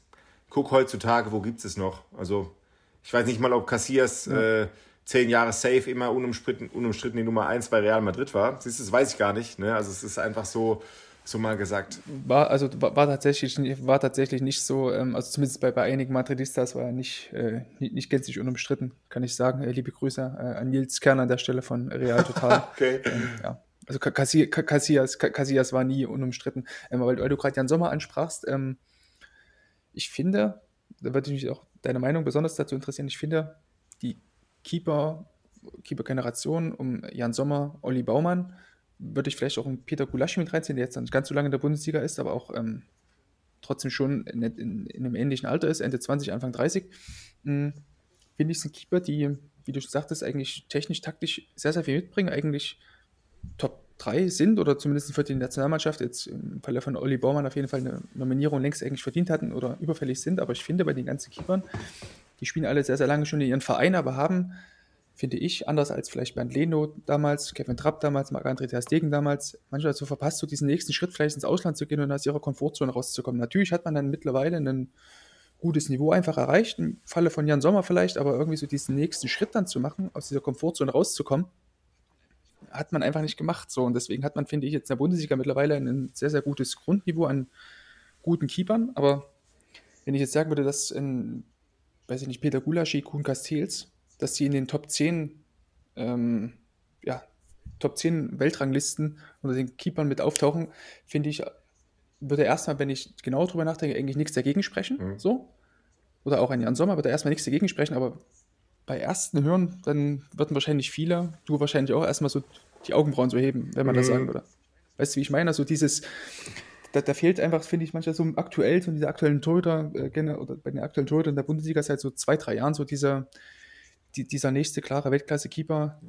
guck heutzutage, wo gibt es noch? Also, ich weiß nicht mal, ob Cassias ja. äh, zehn Jahre safe immer unumstritten, unumstritten die Nummer eins bei Real Madrid war. Siehst du, das weiß ich gar nicht. Ne? Also, es ist einfach so, so mal gesagt. War, also, war, war tatsächlich, war tatsächlich nicht so, ähm, also zumindest bei, bei einigen Madridistas war er nicht, äh, nicht, nicht gänzlich unumstritten, kann ich sagen. Äh, liebe Grüße äh, an Nils Kern an der Stelle von Real Total. okay. Ähm, ja. Also Casillas, Casillas war nie unumstritten. Ähm, weil, weil du gerade Jan Sommer ansprachst, ähm, ich finde, da würde mich auch deine Meinung besonders dazu interessieren, ich finde, die Keeper, Keeper-Generation um Jan Sommer, Olli Baumann, würde ich vielleicht auch einen Peter Gulaschi mit reinziehen, der jetzt nicht ganz so lange in der Bundesliga ist, aber auch ähm, trotzdem schon in, in, in, einem ähnlichen Alter ist, Ende 20, Anfang 30. Hm, finde ich, sind Keeper, die, wie du sagtest, eigentlich technisch, taktisch sehr, sehr viel mitbringen, eigentlich top drei sind oder zumindest für die Nationalmannschaft jetzt im Falle von Olli Baumann auf jeden Fall eine Nominierung längst eigentlich verdient hatten oder überfällig sind. Aber ich finde bei den ganzen Keepern, die spielen alle sehr, sehr lange schon in ihren Verein, aber haben, finde ich, anders als vielleicht Bernd Leno damals, Kevin Trapp damals, Marc-André Ter Stegen damals, manchmal so verpasst, so diesen nächsten Schritt vielleicht ins Ausland zu gehen und aus ihrer Komfortzone rauszukommen. Natürlich hat man dann mittlerweile ein gutes Niveau einfach erreicht, im Falle von Jan Sommer vielleicht, aber irgendwie so diesen nächsten Schritt dann zu machen, aus dieser Komfortzone rauszukommen, hat man einfach nicht gemacht. So. Und deswegen hat man, finde ich, jetzt in der Bundesliga mittlerweile ein sehr, sehr gutes Grundniveau an guten Keepern. Aber wenn ich jetzt sagen würde, dass in, weiß ich nicht, Peter Gulaschi, Kuhn Castells, dass die in den Top 10, ähm, ja, Top 10 Weltranglisten unter den Keepern mit auftauchen, finde ich, würde erstmal, wenn ich genau drüber nachdenke, eigentlich nichts dagegen sprechen. Mhm. So. Oder auch ein Jan Sommer würde erstmal nichts dagegen sprechen, aber bei ersten Hören, dann würden wahrscheinlich viele, du wahrscheinlich auch, erstmal so die Augenbrauen so heben, wenn man mhm. das sagen würde. Weißt du, wie ich meine? Also dieses, da, da fehlt einfach, finde ich, manchmal so aktuell, so diese aktuellen Torhüter, äh, oder bei den aktuellen Torhütern der Bundesliga seit so zwei, drei Jahren so dieser, die, dieser nächste klare Weltklasse-Keeper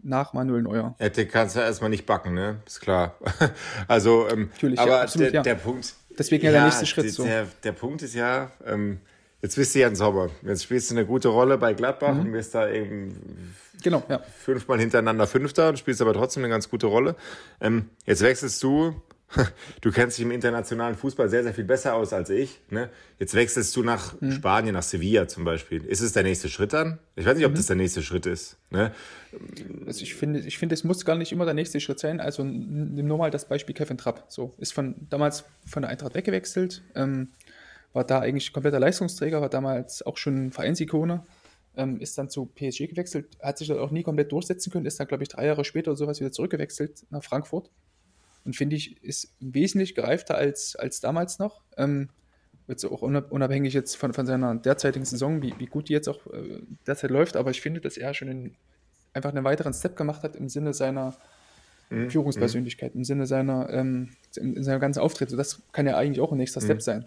nach Manuel Neuer. Ja, den kannst du erstmal nicht backen, ne? Ist klar. also, ähm, Natürlich, aber ja, absolut, der, ja. der Punkt. Deswegen ja, der nächste Schritt. Der, so. der, der Punkt ist ja, ähm, Jetzt bist du ja ein Sommer. Jetzt spielst du eine gute Rolle bei Gladbach mhm. und wirst da eben genau, ja. fünfmal hintereinander Fünfter und spielst aber trotzdem eine ganz gute Rolle. Ähm, jetzt wechselst du. Du kennst dich im internationalen Fußball sehr, sehr viel besser aus als ich. Ne? Jetzt wechselst du nach mhm. Spanien, nach Sevilla zum Beispiel. Ist es der nächste Schritt dann? Ich weiß nicht, ob mhm. das der nächste Schritt ist. Ne? Also ich finde, ich finde, es muss gar nicht immer der nächste Schritt sein. Also nimm nur mal das Beispiel Kevin Trapp. So ist von damals von der Eintracht weggewechselt. Ähm, war da eigentlich kompletter Leistungsträger, war damals auch schon Vereinsikone, ähm, ist dann zu PSG gewechselt, hat sich dort auch nie komplett durchsetzen können, ist dann, glaube ich, drei Jahre später oder sowas wieder zurückgewechselt nach Frankfurt. Und finde ich, ist wesentlich gereifter als, als damals noch. Ähm, jetzt auch unabhängig jetzt von, von seiner derzeitigen Saison, wie, wie gut die jetzt auch äh, derzeit läuft, aber ich finde, dass er schon in, einfach einen weiteren Step gemacht hat im Sinne seiner mhm. Führungspersönlichkeit, im Sinne seiner, ähm, in, in seiner ganzen Auftritt. das kann ja eigentlich auch ein nächster mhm. Step sein.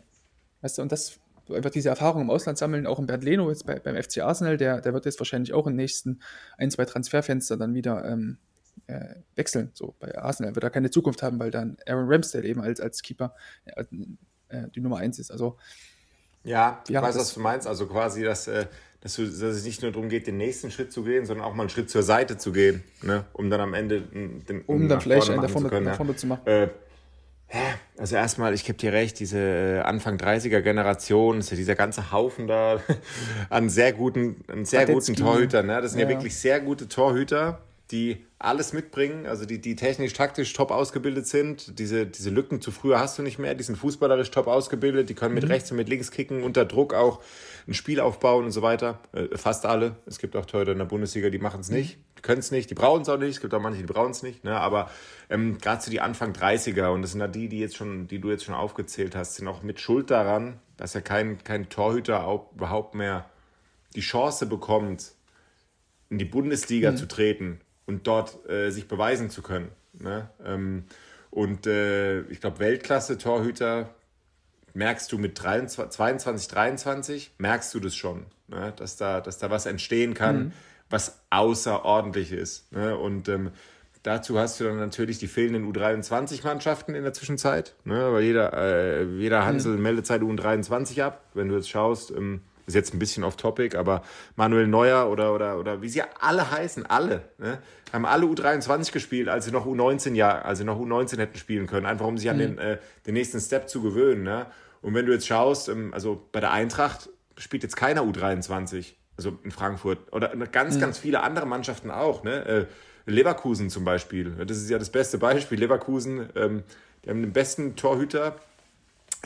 Weißt du, und das einfach diese Erfahrung im Ausland sammeln, auch in Bernd Leno jetzt bei, beim FC Arsenal, der, der wird jetzt wahrscheinlich auch im nächsten ein, zwei Transferfenster dann wieder ähm, äh, wechseln. So bei Arsenal wird er keine Zukunft haben, weil dann Aaron Ramsdale eben als, als Keeper äh, äh, die Nummer eins ist. Also ja, ich ja, weiß, was du meinst. Also quasi, dass, äh, dass, du, dass es nicht nur darum geht, den nächsten Schritt zu gehen, sondern auch mal einen Schritt zur Seite zu gehen, ne? um dann am Ende den, um dann vielleicht einen davon, zu können, ja. zu machen. Äh, also erstmal, ich gebe dir recht, diese äh, Anfang 30er Generation, ist ja dieser ganze Haufen da an sehr guten, an sehr guten Torhütern. Ne? Das sind ja. ja wirklich sehr gute Torhüter, die alles mitbringen, also die, die technisch, taktisch top ausgebildet sind. Diese, diese Lücken zu früher hast du nicht mehr, die sind fußballerisch top ausgebildet, die können mit mhm. rechts und mit links kicken, unter Druck auch ein Spiel aufbauen und so weiter. Äh, fast alle. Es gibt auch Torhüter in der Bundesliga, die machen es mhm. nicht, die können es nicht, die brauchen es auch nicht. Es gibt auch manche, die brauchen es nicht. Ne? Aber ähm, gerade so die Anfang 30er, und das sind ja die, die, jetzt schon, die du jetzt schon aufgezählt hast, sind auch mit Schuld daran, dass ja kein, kein Torhüter auch überhaupt mehr die Chance bekommt, in die Bundesliga mhm. zu treten und dort äh, sich beweisen zu können. Ne? Ähm, und äh, ich glaube, Weltklasse-Torhüter merkst du mit 23, 22, 23, merkst du das schon, ne? dass, da, dass da was entstehen kann, mhm. was außerordentlich ist. Ne? Und ähm, dazu hast du dann natürlich die fehlenden U23-Mannschaften in der Zwischenzeit, ne? weil jeder, äh, jeder Hansel mhm. meldet seine U23 ab. Wenn du jetzt schaust, ähm, ist jetzt ein bisschen off-topic, aber Manuel Neuer oder, oder, oder wie sie alle heißen, alle, ne, haben alle U23 gespielt, als sie noch U19 ja, als sie noch U19 hätten spielen können, einfach um sich an mhm. den, äh, den nächsten Step zu gewöhnen. Ne? Und wenn du jetzt schaust, ähm, also bei der Eintracht spielt jetzt keiner U23, also in Frankfurt, oder ganz, mhm. ganz viele andere Mannschaften auch, ne? Äh, Leverkusen zum Beispiel, das ist ja das beste Beispiel. Leverkusen, ähm, die haben den besten Torhüter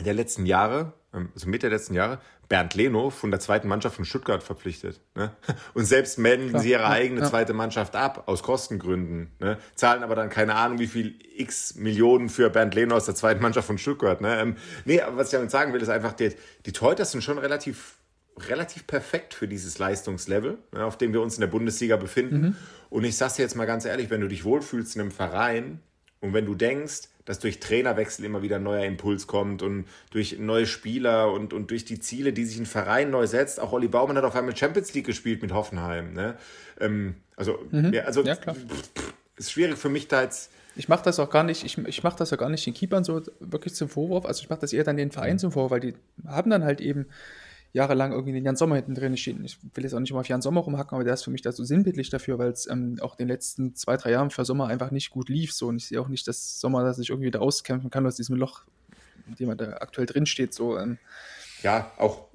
der letzten Jahre, ähm, also Mitte der letzten Jahre, Bernd Leno von der zweiten Mannschaft von Stuttgart verpflichtet. Ne? Und selbst melden Klar, sie ihre ja, eigene ja. zweite Mannschaft ab, aus Kostengründen. Ne? Zahlen aber dann keine Ahnung, wie viel x Millionen für Bernd Leno aus der zweiten Mannschaft von Stuttgart. Ne? Ähm, nee, aber was ich damit sagen will, ist einfach, die, die Torhüter sind schon relativ, relativ perfekt für dieses Leistungslevel, ne, auf dem wir uns in der Bundesliga befinden. Mhm. Und ich sag's dir jetzt mal ganz ehrlich, wenn du dich wohlfühlst in einem Verein und wenn du denkst, dass durch Trainerwechsel immer wieder ein neuer Impuls kommt und durch neue Spieler und, und durch die Ziele, die sich ein Verein neu setzt. Auch Olli Baumann hat auf einmal Champions League gespielt mit Hoffenheim. Ne? Ähm, also, mhm. ja, also ja, ist schwierig für mich da jetzt. Ich mache das auch gar nicht, ich, ich mache das auch gar nicht den Keepern so wirklich zum Vorwurf. Also ich mache das eher dann den Verein mhm. zum Vorwurf, weil die haben dann halt eben jahrelang irgendwie den Jan Sommer hinten drin stehen. Ich will jetzt auch nicht immer auf Jan Sommer rumhacken, aber der ist für mich da so sinnbildlich dafür, weil es ähm, auch in den letzten zwei, drei Jahren für Sommer einfach nicht gut lief. So. Und ich sehe auch nicht, dass Sommer dass sich irgendwie wieder auskämpfen kann aus diesem Loch, in dem er da aktuell drin steht. So, ähm, ja, auch.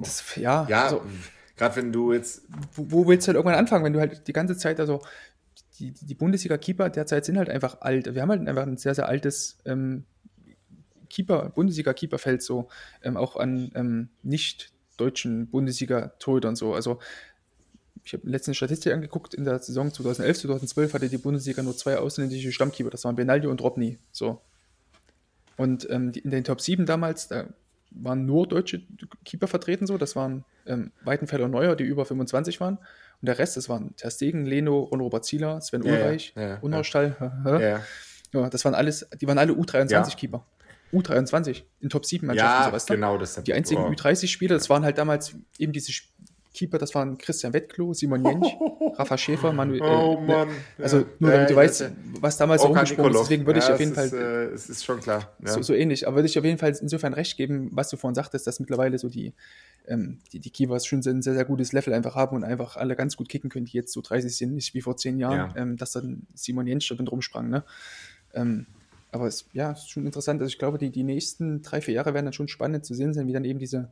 Das, ja, ja also, gerade wenn du jetzt. Wo, wo, willst du halt irgendwann anfangen, wenn du halt die ganze Zeit, also die, die Bundesliga-Keeper derzeit sind halt einfach alt. Wir haben halt einfach ein sehr, sehr altes ähm, Keeper, Bundesliga-Keeperfeld so, ähm, auch an ähm, nicht deutschen Bundesliga-Torhütern so. Also ich habe letztens Statistik angeguckt, in der Saison 2011, 2012 hatte die Bundesliga nur zwei ausländische Stammkeeper, das waren Benaldi und Robny. So. Und ähm, in den Top 7 damals, da waren nur deutsche Keeper vertreten, so. Das waren ähm, Weidenfeller und Neuer, die über 25 waren. Und der Rest, das waren Ter Stegen, Leno, Ron-Robert Zieler, Sven ja, Ulreich, ja, ja, Unhausstall. Ja. ja. das waren alles, die waren alle U23-Keeper. U23 in Top 7 Mannschaften. Ja, sowas, genau. Das die einzigen oh. U30-Spieler, das waren halt damals eben diese Keeper, das waren Christian Wettklo, Simon Jensch, Rafa Schäfer, Manuel. Oh äh, Mann. Also nur damit du weißt, was damals so rumgesprungen ist. Deswegen würde ich auf jeden Fall. Ist, äh, es ist schon klar. So, so, ähnlich. Aber würde ich auf jeden Fall insofern recht geben, was du vorhin sagtest, dass mittlerweile so die, ähm, die, die Keepers schon ein sehr, sehr gutes Level einfach haben und einfach alle ganz gut kicken können, die jetzt so 30 sind, nicht wie vor zehn Jahren, ähm, dass dann Simon Jensch da rumsprang. Ne? Ähm, aber es ja, ist schon interessant. Also ich glaube, die, die nächsten drei, vier Jahre werden dann schon spannend zu sehen sein, wie dann eben diese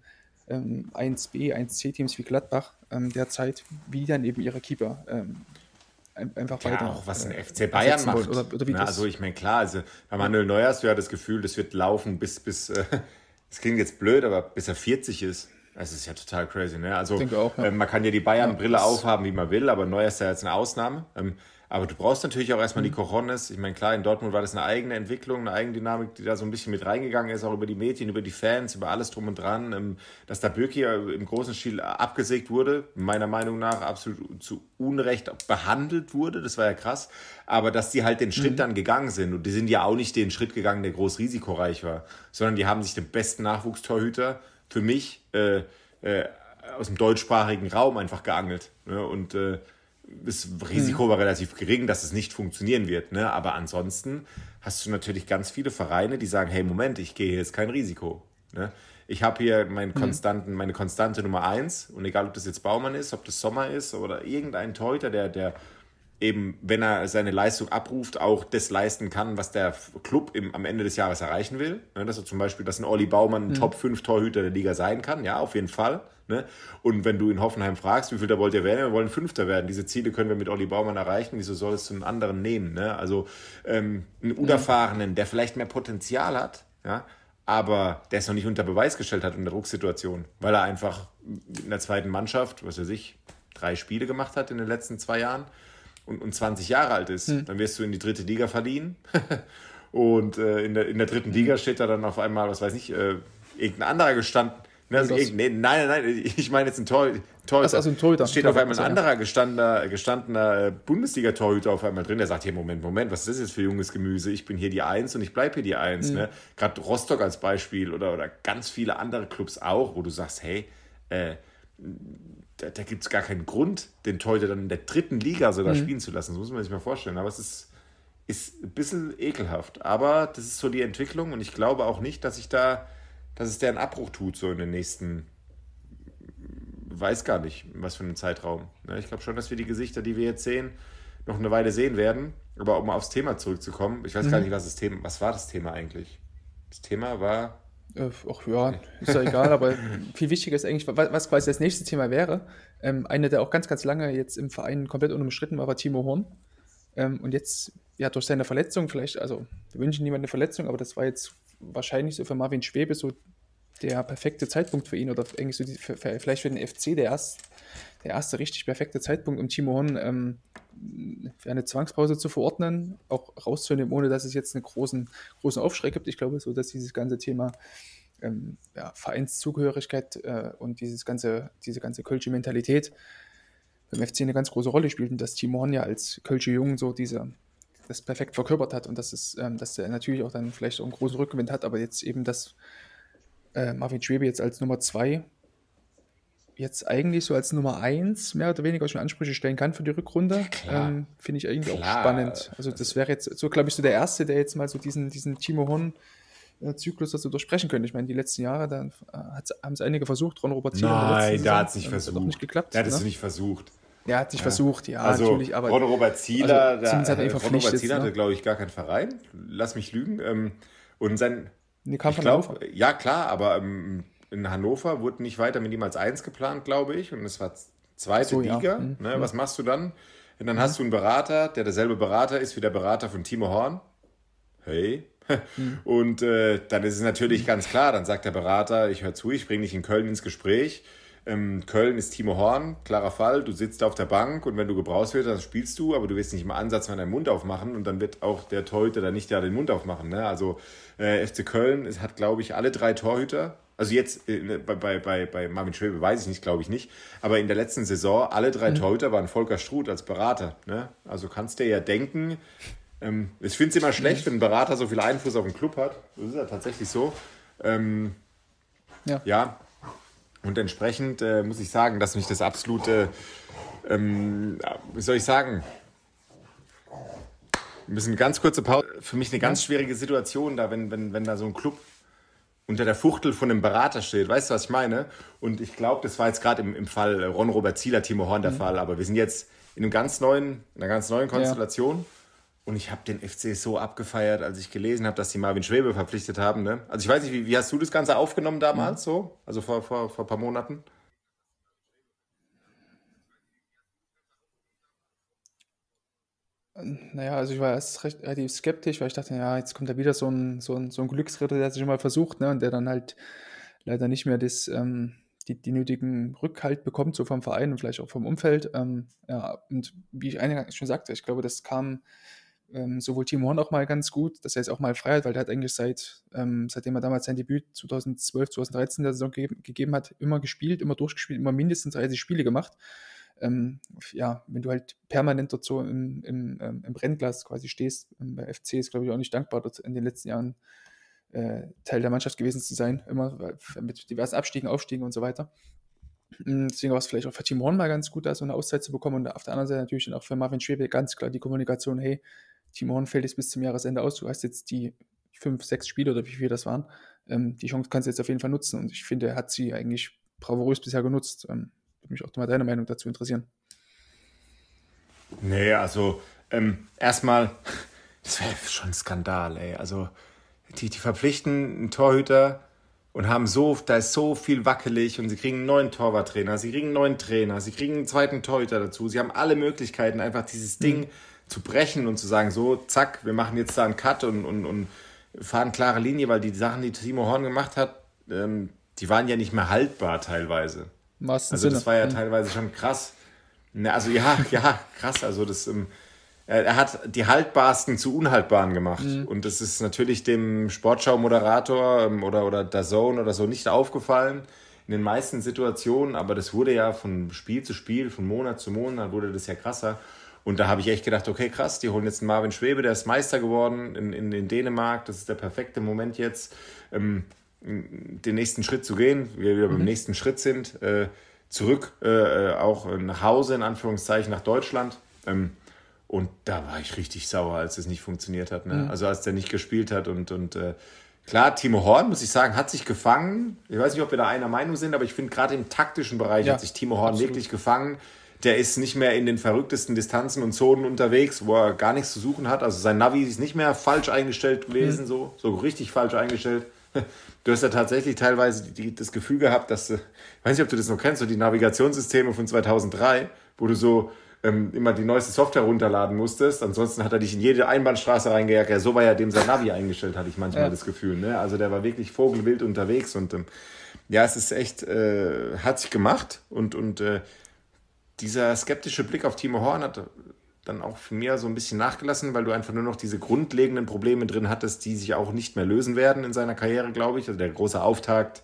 ähm, 1B, 1C-Teams wie Gladbach ähm, derzeit, wie dann eben ihre Keeper ähm, einfach ja, weiter. auch was ein äh, FC Bayern macht. Oder, oder Na, also ich meine, klar, also bei Manuel Neuer hast du ja das Gefühl, das wird laufen bis, bis äh, das klingt jetzt blöd, aber bis er 40 ist. Das ist ja total crazy, ne? Also auch, ja. äh, man kann ja die Bayern-Brille ja, aufhaben, wie man will, aber Neuer ist ja jetzt eine Ausnahme. Aber du brauchst natürlich auch erstmal mhm. die Corones. Ich meine, klar, in Dortmund war das eine eigene Entwicklung, eine Eigendynamik, die da so ein bisschen mit reingegangen ist, auch über die Medien, über die Fans, über alles drum und dran. Ähm, dass da Bürki im großen Stil abgesägt wurde, meiner Meinung nach absolut zu Unrecht behandelt wurde, das war ja krass. Aber dass die halt den Schritt mhm. dann gegangen sind und die sind ja auch nicht den Schritt gegangen, der groß risikoreich war, sondern die haben sich den besten Nachwuchstorhüter für mich äh, äh, aus dem deutschsprachigen Raum einfach geangelt. Ne? Und äh, das Risiko hm. war relativ gering, dass es nicht funktionieren wird. Ne? Aber ansonsten hast du natürlich ganz viele Vereine, die sagen, hey, Moment, ich gehe hier jetzt kein Risiko. Ne? Ich habe hier meinen hm. konstanten, meine konstante Nummer eins und egal, ob das jetzt Baumann ist, ob das Sommer ist oder irgendein Teuter, der, der eben, wenn er seine Leistung abruft, auch das leisten kann, was der Club im, am Ende des Jahres erreichen will. Ne? Dass er zum Beispiel, dass ein Olli Baumann ein mhm. Top 5 Torhüter der Liga sein kann, ja, auf jeden Fall. Ne? Und wenn du in Hoffenheim fragst, wie viel da wollt ihr werden, wir wollen Fünfter werden. Diese Ziele können wir mit Olli Baumann erreichen. Wieso sollst du einen anderen nehmen? Ne? Also ähm, einen Unerfahrenen, der vielleicht mehr Potenzial hat, ja, aber der es noch nicht unter Beweis gestellt hat in der Drucksituation, weil er einfach in der zweiten Mannschaft, was weiß ich, drei Spiele gemacht hat in den letzten zwei Jahren und, und 20 Jahre alt ist. Hm. Dann wirst du in die dritte Liga verliehen. und äh, in, der, in der dritten Liga steht da dann auf einmal, was weiß ich, äh, irgendein anderer gestanden also nee, nein, nein, nein, ich meine jetzt ein Tor, Torhüter. Also ein Torhüter. Steht auf einmal ein anderer gestandener, gestandener Bundesliga-Torhüter auf einmal drin, der sagt, hier, Moment, Moment, was ist das jetzt für junges Gemüse? Ich bin hier die Eins und ich bleibe hier die Eins. Mhm. Ne? Gerade Rostock als Beispiel oder, oder ganz viele andere Clubs auch, wo du sagst, hey, äh, da, da gibt es gar keinen Grund, den Torhüter dann in der dritten Liga sogar mhm. spielen zu lassen. Das muss man sich mal vorstellen. Aber es ist, ist ein bisschen ekelhaft. Aber das ist so die Entwicklung und ich glaube auch nicht, dass ich da dass es deren Abbruch tut, so in den nächsten, weiß gar nicht, was für einen Zeitraum. Ne, ich glaube schon, dass wir die Gesichter, die wir jetzt sehen, noch eine Weile sehen werden. Aber um aufs Thema zurückzukommen, ich weiß mhm. gar nicht, was das Thema, was war das Thema eigentlich? Das Thema war. Äh, ach ja, ist ja egal, aber viel wichtiger ist eigentlich, was quasi das nächste Thema wäre. Ähm, einer, der auch ganz, ganz lange jetzt im Verein komplett unumstritten war, war Timo Horn. Ähm, und jetzt, ja, durch seine Verletzung, vielleicht, also wir wünschen niemand eine Verletzung, aber das war jetzt wahrscheinlich so für Marvin Schwebe so der perfekte Zeitpunkt für ihn oder eigentlich so die, für, für, vielleicht für den FC der, erst, der erste richtig perfekte Zeitpunkt, um Timo Horn ähm, für eine Zwangspause zu verordnen, auch rauszunehmen, ohne dass es jetzt einen großen, großen Aufschrei gibt. Ich glaube so, dass dieses ganze Thema ähm, ja, Vereinszugehörigkeit äh, und dieses ganze, diese ganze kölsche Mentalität beim FC eine ganz große Rolle spielt und dass Timo Horn ja als kölsche Jungen so diese, das perfekt verkörpert hat und dass, es, ähm, dass er natürlich auch dann vielleicht auch einen großen Rückgewinn hat, aber jetzt eben, dass äh, Marvin Schwebe jetzt als Nummer 2 jetzt eigentlich so als Nummer 1 mehr oder weniger schon Ansprüche stellen kann für die Rückrunde, ähm, finde ich eigentlich Klar. auch spannend. Also das wäre jetzt so, glaube ich, so der Erste, der jetzt mal so diesen, diesen Timo Horn Zyklus dazu durchsprechen könnte. Ich meine, die letzten Jahre, da äh, haben es einige versucht, Ron Robert. Nein, da hat es nicht versucht. Hat nicht geklappt. Der hat es ne? nicht versucht. Er hat sich ja. versucht, ja, also, natürlich. Aber Ron Robert Zieler, also, da, hat er Ron Robert Zieler ne? hatte, glaube ich, gar keinen Verein. Lass mich lügen. Ähm, und sein. Nee, kam von glaub, Ja, klar, aber ähm, in Hannover wurde nicht weiter mit ihm als eins geplant, glaube ich. Und es war zweite so, Liga. Ja. Mhm. Ne? Was machst du dann? Und dann mhm. hast du einen Berater, der derselbe Berater ist wie der Berater von Timo Horn. Hey. Mhm. Und äh, dann ist es natürlich ganz klar, dann sagt der Berater, ich höre zu, ich bringe dich in Köln ins Gespräch. Ähm, Köln ist Timo Horn, klarer Fall. Du sitzt auf der Bank und wenn du gebrauchst wirst, dann spielst du, aber du wirst nicht im Ansatz mal deinen Mund aufmachen und dann wird auch der Torhüter dann nicht ja den Mund aufmachen. Ne? Also äh, FC Köln es hat, glaube ich, alle drei Torhüter. Also jetzt äh, ne, bei, bei, bei, Marvin Schwebe weiß ich nicht, glaube ich nicht. Aber in der letzten Saison, alle drei mhm. Torhüter waren Volker Struth als Berater. Ne? Also kannst du ja denken, ähm, ich finde es immer schlecht, mhm. wenn ein Berater so viel Einfluss auf den Club hat. Das ist ja tatsächlich so. Ähm, ja. ja, und entsprechend äh, muss ich sagen, dass mich das absolute, ähm, wie soll ich sagen, ein bisschen ganz kurze Pause. Für mich eine ganz schwierige Situation da, wenn, wenn, wenn da so ein Club unter der Fuchtel von einem Berater steht. Weißt du, was ich meine? Und ich glaube, das war jetzt gerade im, im Fall Ron-Robert Zieler, Timo Horn der mhm. Fall. Aber wir sind jetzt in, einem ganz neuen, in einer ganz neuen Konstellation. Ja. Und ich habe den FC so abgefeiert, als ich gelesen habe, dass sie Marvin Schwebe verpflichtet haben. Ne? Also ich weiß nicht, wie, wie hast du das Ganze aufgenommen damals mhm. so? Also vor, vor, vor ein paar Monaten? Naja, also ich war erst recht relativ skeptisch, weil ich dachte, ja, jetzt kommt da wieder so ein, so ein, so ein Glücksritter, der sich schon mal versucht, ne, und der dann halt leider nicht mehr das, ähm, die, die nötigen Rückhalt bekommt, so vom Verein und vielleicht auch vom Umfeld. Ähm, ja, und wie ich eingangs schon sagte, ich glaube, das kam ähm, sowohl Timo Horn auch mal ganz gut, dass er jetzt auch mal frei hat, weil der hat eigentlich seit, ähm, seitdem er damals sein Debüt 2012, 2013 der Saison ge gegeben hat, immer gespielt, immer durchgespielt, immer mindestens 30 Spiele gemacht. Ähm, ja, wenn du halt permanent dort so im, im, ähm, im Brennglas quasi stehst, ähm, bei FC ist, glaube ich, auch nicht dankbar, dort in den letzten Jahren äh, Teil der Mannschaft gewesen zu sein, immer mit diversen Abstiegen, Aufstiegen und so weiter. Hm, deswegen war es vielleicht auch für Timo Horn mal ganz gut, da so eine Auszeit zu bekommen und auf der anderen Seite natürlich auch für Marvin Schwebe ganz klar die Kommunikation, hey, Timo Horn fällt jetzt bis zum Jahresende aus. Du hast jetzt die fünf, sechs Spiele oder wie viele das waren. Ähm, die Chance kannst du jetzt auf jeden Fall nutzen. Und ich finde, er hat sie eigentlich bravourös bisher genutzt. Ähm, würde mich auch mal deine Meinung dazu interessieren. Nee, also ähm, erstmal, das wäre schon ein Skandal, ey. Also die, die verpflichten einen Torhüter und haben so, da ist so viel wackelig und sie kriegen einen neuen Torwarttrainer, sie kriegen einen neuen Trainer, sie kriegen einen zweiten Torhüter dazu. Sie haben alle Möglichkeiten, einfach dieses Ding mhm zu brechen und zu sagen, so, zack, wir machen jetzt da einen Cut und, und, und fahren klare Linie, weil die Sachen, die Timo Horn gemacht hat, ähm, die waren ja nicht mehr haltbar teilweise. Was also das war ja mhm. teilweise schon krass. Also ja, ja, krass. Also das, ähm, er hat die haltbarsten zu unhaltbaren gemacht. Mhm. Und das ist natürlich dem Sportschau-Moderator ähm, oder, oder der Zone oder so nicht aufgefallen in den meisten Situationen, aber das wurde ja von Spiel zu Spiel, von Monat zu Monat, wurde das ja krasser. Und da habe ich echt gedacht, okay, krass, die holen jetzt einen Marvin Schwebe, der ist Meister geworden in, in, in Dänemark. Das ist der perfekte Moment jetzt, ähm, den nächsten Schritt zu gehen. Wir wieder mhm. beim nächsten Schritt sind. Äh, zurück äh, auch nach Hause, in Anführungszeichen, nach Deutschland. Ähm, und da war ich richtig sauer, als es nicht funktioniert hat. Ne? Mhm. Also als der nicht gespielt hat und, und äh, Klar, Timo Horn, muss ich sagen, hat sich gefangen. Ich weiß nicht, ob wir da einer Meinung sind, aber ich finde gerade im taktischen Bereich ja, hat sich Timo Horn absolut. wirklich gefangen der ist nicht mehr in den verrücktesten Distanzen und Zonen unterwegs, wo er gar nichts zu suchen hat. Also sein Navi ist nicht mehr falsch eingestellt gewesen, mhm. so, so richtig falsch eingestellt. Du hast ja tatsächlich teilweise die, das Gefühl gehabt, dass, ich weiß nicht, ob du das noch kennst, so die Navigationssysteme von 2003, wo du so ähm, immer die neueste Software runterladen musstest. Ansonsten hat er dich in jede Einbahnstraße reingejagt. Ja, so war ja dem sein Navi eingestellt, hatte ich manchmal ja. das Gefühl. Ne? Also der war wirklich vogelwild unterwegs und ähm, ja, es ist echt, äh, hat sich gemacht und, und äh, dieser skeptische Blick auf Timo Horn hat dann auch für mich so ein bisschen nachgelassen, weil du einfach nur noch diese grundlegenden Probleme drin hattest, die sich auch nicht mehr lösen werden in seiner Karriere, glaube ich. Also der große Auftakt,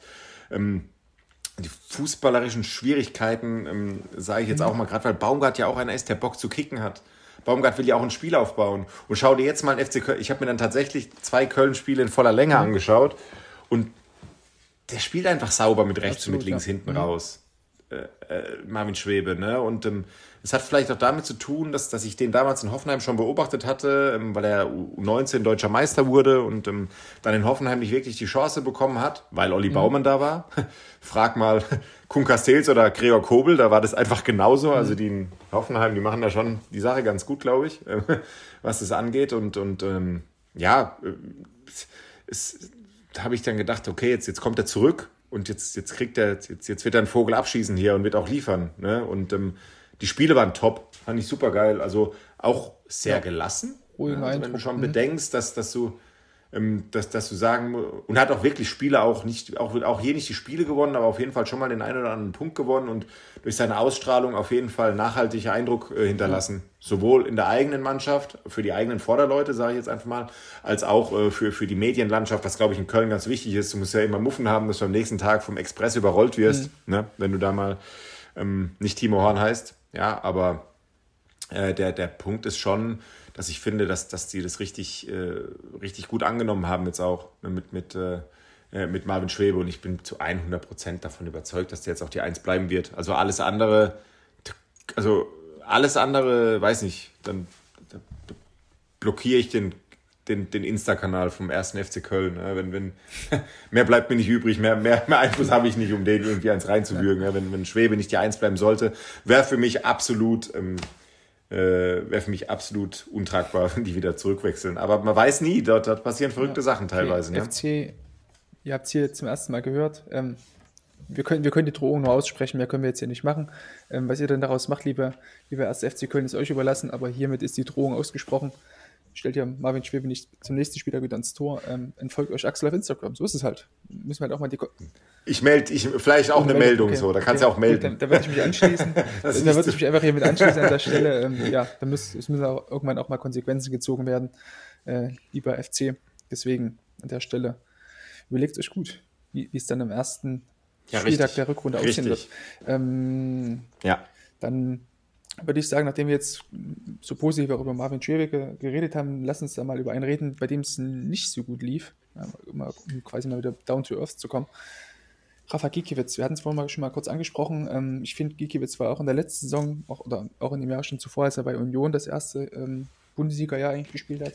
ähm, die fußballerischen Schwierigkeiten, ähm, sage ich jetzt auch mal, gerade weil Baumgart ja auch einer ist, der Bock zu kicken hat. Baumgart will ja auch ein Spiel aufbauen. Und schau dir jetzt mal einen FC Köln. Ich habe mir dann tatsächlich zwei Köln-Spiele in voller Länge mhm. angeschaut und der spielt einfach sauber mit rechts Absolut, und mit links ja. hinten mhm. raus. Äh, äh, Marvin Schwebe. Ne? Und ähm, es hat vielleicht auch damit zu tun, dass, dass ich den damals in Hoffenheim schon beobachtet hatte, ähm, weil er U19 deutscher Meister wurde und ähm, dann in Hoffenheim nicht wirklich die Chance bekommen hat, weil Olli mhm. Baumann da war. Frag mal Kun Castells oder Gregor Kobel, da war das einfach genauso. Mhm. Also die in Hoffenheim, die machen da schon die Sache ganz gut, glaube ich, was das angeht. Und, und ähm, ja, äh, es, da habe ich dann gedacht, okay, jetzt, jetzt kommt er zurück und jetzt, jetzt kriegt er, jetzt, jetzt wird er einen Vogel abschießen hier und wird auch liefern. Ne? Und ähm, die Spiele waren top. fand ich super geil. Also auch sehr ja. gelassen. Ruhigen also, Wenn du schon mhm. bedenkst, dass, dass du dass, dass du sagen, und hat auch wirklich Spiele auch nicht, auch, auch hier nicht die Spiele gewonnen, aber auf jeden Fall schon mal den einen oder anderen Punkt gewonnen und durch seine Ausstrahlung auf jeden Fall nachhaltigen Eindruck äh, hinterlassen. Ja. Sowohl in der eigenen Mannschaft, für die eigenen Vorderleute, sage ich jetzt einfach mal, als auch äh, für, für die Medienlandschaft, was glaube ich in Köln ganz wichtig ist. Du musst ja immer Muffen haben, dass du am nächsten Tag vom Express überrollt wirst, mhm. ne? wenn du da mal ähm, nicht Timo Horn heißt. Ja, aber äh, der, der Punkt ist schon, dass ich finde, dass, dass die das richtig, äh, richtig gut angenommen haben jetzt auch ne, mit, mit, äh, äh mit Marvin Schwebe und ich bin zu 100 Prozent davon überzeugt, dass der jetzt auch die Eins bleiben wird. Also alles andere, also alles andere, weiß nicht, dann, dann blockiere ich den, den, den Insta-Kanal vom ersten FC Köln. Ne? Wenn, wenn, mehr bleibt mir nicht übrig, mehr, mehr, mehr Einfluss habe ich nicht, um den irgendwie eins reinzuwürgen. Ja. Wenn, wenn Schwebe nicht die Eins bleiben sollte, wäre für mich absolut ähm, äh, wäre für mich absolut untragbar, wenn die wieder zurückwechseln. Aber man weiß nie, dort, dort passieren verrückte ja, Sachen teilweise. Ne? FC, ihr habt es hier zum ersten Mal gehört. Ähm, wir, können, wir können die Drohung nur aussprechen, mehr können wir jetzt hier nicht machen. Ähm, was ihr dann daraus macht, lieber, lieber erste FC Köln, ist euch überlassen, aber hiermit ist die Drohung ausgesprochen. Stellt ihr Marvin Schwebe nicht zum nächsten Spieler wieder ins Tor, ähm, entfolgt euch Axel auf Instagram. So ist es halt. Müssen wir halt auch mal die. Ko ich melde, ich, vielleicht auch eine Meldung, okay. so, da kannst du okay. ja auch melden. Dann, da würde ich mich anschließen. da würde ich mich einfach hier mit anschließen an der Stelle. Ähm, ja, da muss, es müssen auch irgendwann auch mal Konsequenzen gezogen werden, äh, lieber FC. Deswegen an der Stelle überlegt euch gut, wie es dann am ersten ja, Spieltag richtig. der Rückrunde richtig. aussehen wird. Ähm, ja. Dann würde ich sagen, nachdem wir jetzt so positiv auch über Marvin Schwebe geredet haben, lass uns da mal über einen reden, bei dem es nicht so gut lief, um quasi mal wieder down to earth zu kommen. Rafa Gikiewicz, wir hatten es vorhin mal schon mal kurz angesprochen. Ähm, ich finde, Gikiewicz war auch in der letzten Saison, auch, oder auch in dem Jahr schon zuvor, als er bei Union das erste ähm, Bundesliga-Jahr eigentlich gespielt hat.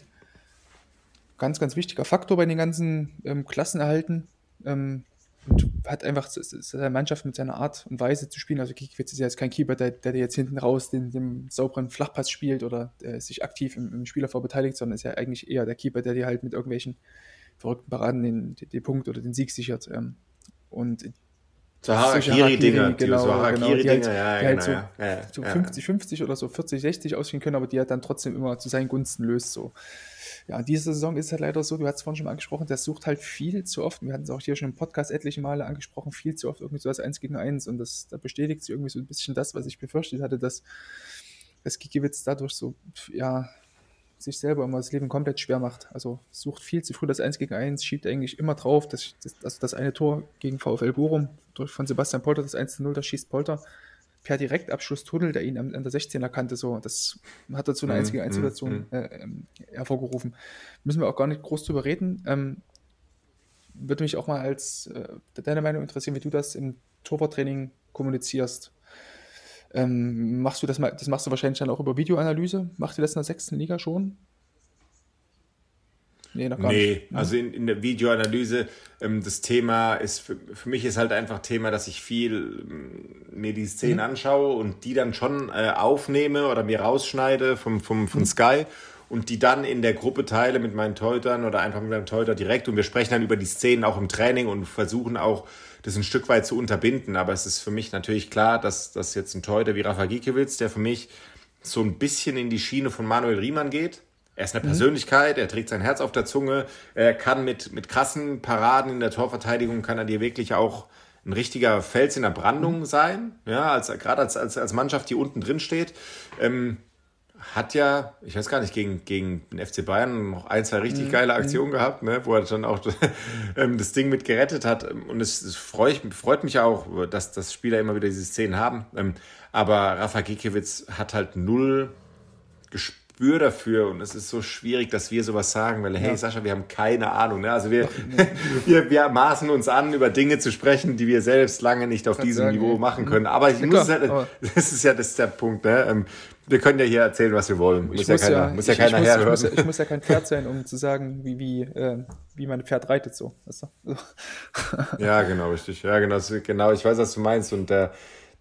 Ganz, ganz wichtiger Faktor bei den ganzen ähm, Klassenerhalten. Ähm, und hat einfach seine Mannschaft mit seiner Art und Weise zu spielen. Also Gikiewicz ist ja jetzt kein Keeper, der, der jetzt hinten raus den, den sauberen Flachpass spielt oder sich aktiv im, im Spielaufbau beteiligt, sondern ist ja eigentlich eher der Keeper, der dir halt mit irgendwelchen verrückten Paraden den, den, Punkt oder den Sieg sichert. Ähm, und so Harakiri-Dinger, genau, so genau, die halt, ja, die halt genau, so, ja, ja, so 50, 50 oder so 40, 60 ausgehen können, aber die halt dann trotzdem immer zu seinen Gunsten löst. So. Ja, diese Saison ist halt leider so, du hast es vorhin schon mal angesprochen, der sucht halt viel zu oft, wir hatten es auch hier schon im Podcast etliche Male angesprochen, viel zu oft irgendwie so als 1 gegen 1 und das, da bestätigt sich irgendwie so ein bisschen das, was ich befürchtet hatte, dass, dass Gikiewicz dadurch so, ja, sich selber immer das Leben komplett schwer macht. Also sucht viel zu früh das 1 gegen 1, schiebt eigentlich immer drauf. Das, das, also das eine Tor gegen VfL Bochum durch von Sebastian Polter, das 1 zu 0, da schießt Polter per Direktabschluss Tunnel, der ihn an, an der 16er Kante so, das hat dazu eine mhm, einzige mhm, Situation mhm. äh, ähm, hervorgerufen. Müssen wir auch gar nicht groß drüber reden. Ähm, würde mich auch mal als äh, deine Meinung interessieren, wie du das im Torwarttraining kommunizierst. Ähm, machst du das mal, das machst du wahrscheinlich dann auch über Videoanalyse? Macht ihr das in der sechsten Liga schon? Nee, noch gar nee, nicht. also in, in der Videoanalyse, ähm, das Thema ist, für, für, mich ist halt einfach Thema, dass ich viel ähm, mir die Szenen mhm. anschaue und die dann schon äh, aufnehme oder mir rausschneide vom, vom, von mhm. Sky und die dann in der Gruppe teile mit meinen Teutern oder einfach mit meinem Teuter direkt und wir sprechen dann über die Szenen auch im Training und versuchen auch das ein Stück weit zu unterbinden. Aber es ist für mich natürlich klar, dass, dass jetzt ein Torhüter wie Rafa Giekewitz, der für mich so ein bisschen in die Schiene von Manuel Riemann geht. Er ist eine mhm. Persönlichkeit, er trägt sein Herz auf der Zunge, er kann mit, mit krassen Paraden in der Torverteidigung, kann er dir wirklich auch ein richtiger Fels in der Brandung mhm. sein, ja, als, gerade als, als, als Mannschaft, die unten drin steht. Ähm, hat ja, ich weiß gar nicht, gegen, gegen den FC Bayern noch ein, zwei richtig mhm. geile Aktionen gehabt, ne, wo er dann auch ähm, das Ding mit gerettet hat. Und es, es freut, freut mich auch, dass, dass Spieler immer wieder diese Szenen haben. Ähm, aber Rafa Gikiewicz hat halt null Gespür dafür und es ist so schwierig, dass wir sowas sagen, weil, hey ja. Sascha, wir haben keine Ahnung. Ne? Also wir, wir, wir maßen uns an, über Dinge zu sprechen, die wir selbst lange nicht auf diesem sagen, Niveau machen können. Aber ich ja, muss halt, das ist ja das ist der Punkt. Ne? Ähm, wir können ja hier erzählen, was wir wollen. Muss, ja, keiner, muss ja ich, keiner ich herhören. Muss, ich muss ja kein Pferd sein, um zu sagen, wie, wie, äh, wie mein Pferd reitet so. Weißt du? ja, genau, richtig. Ja, genau, genau. Ich weiß, was du meinst. Und der,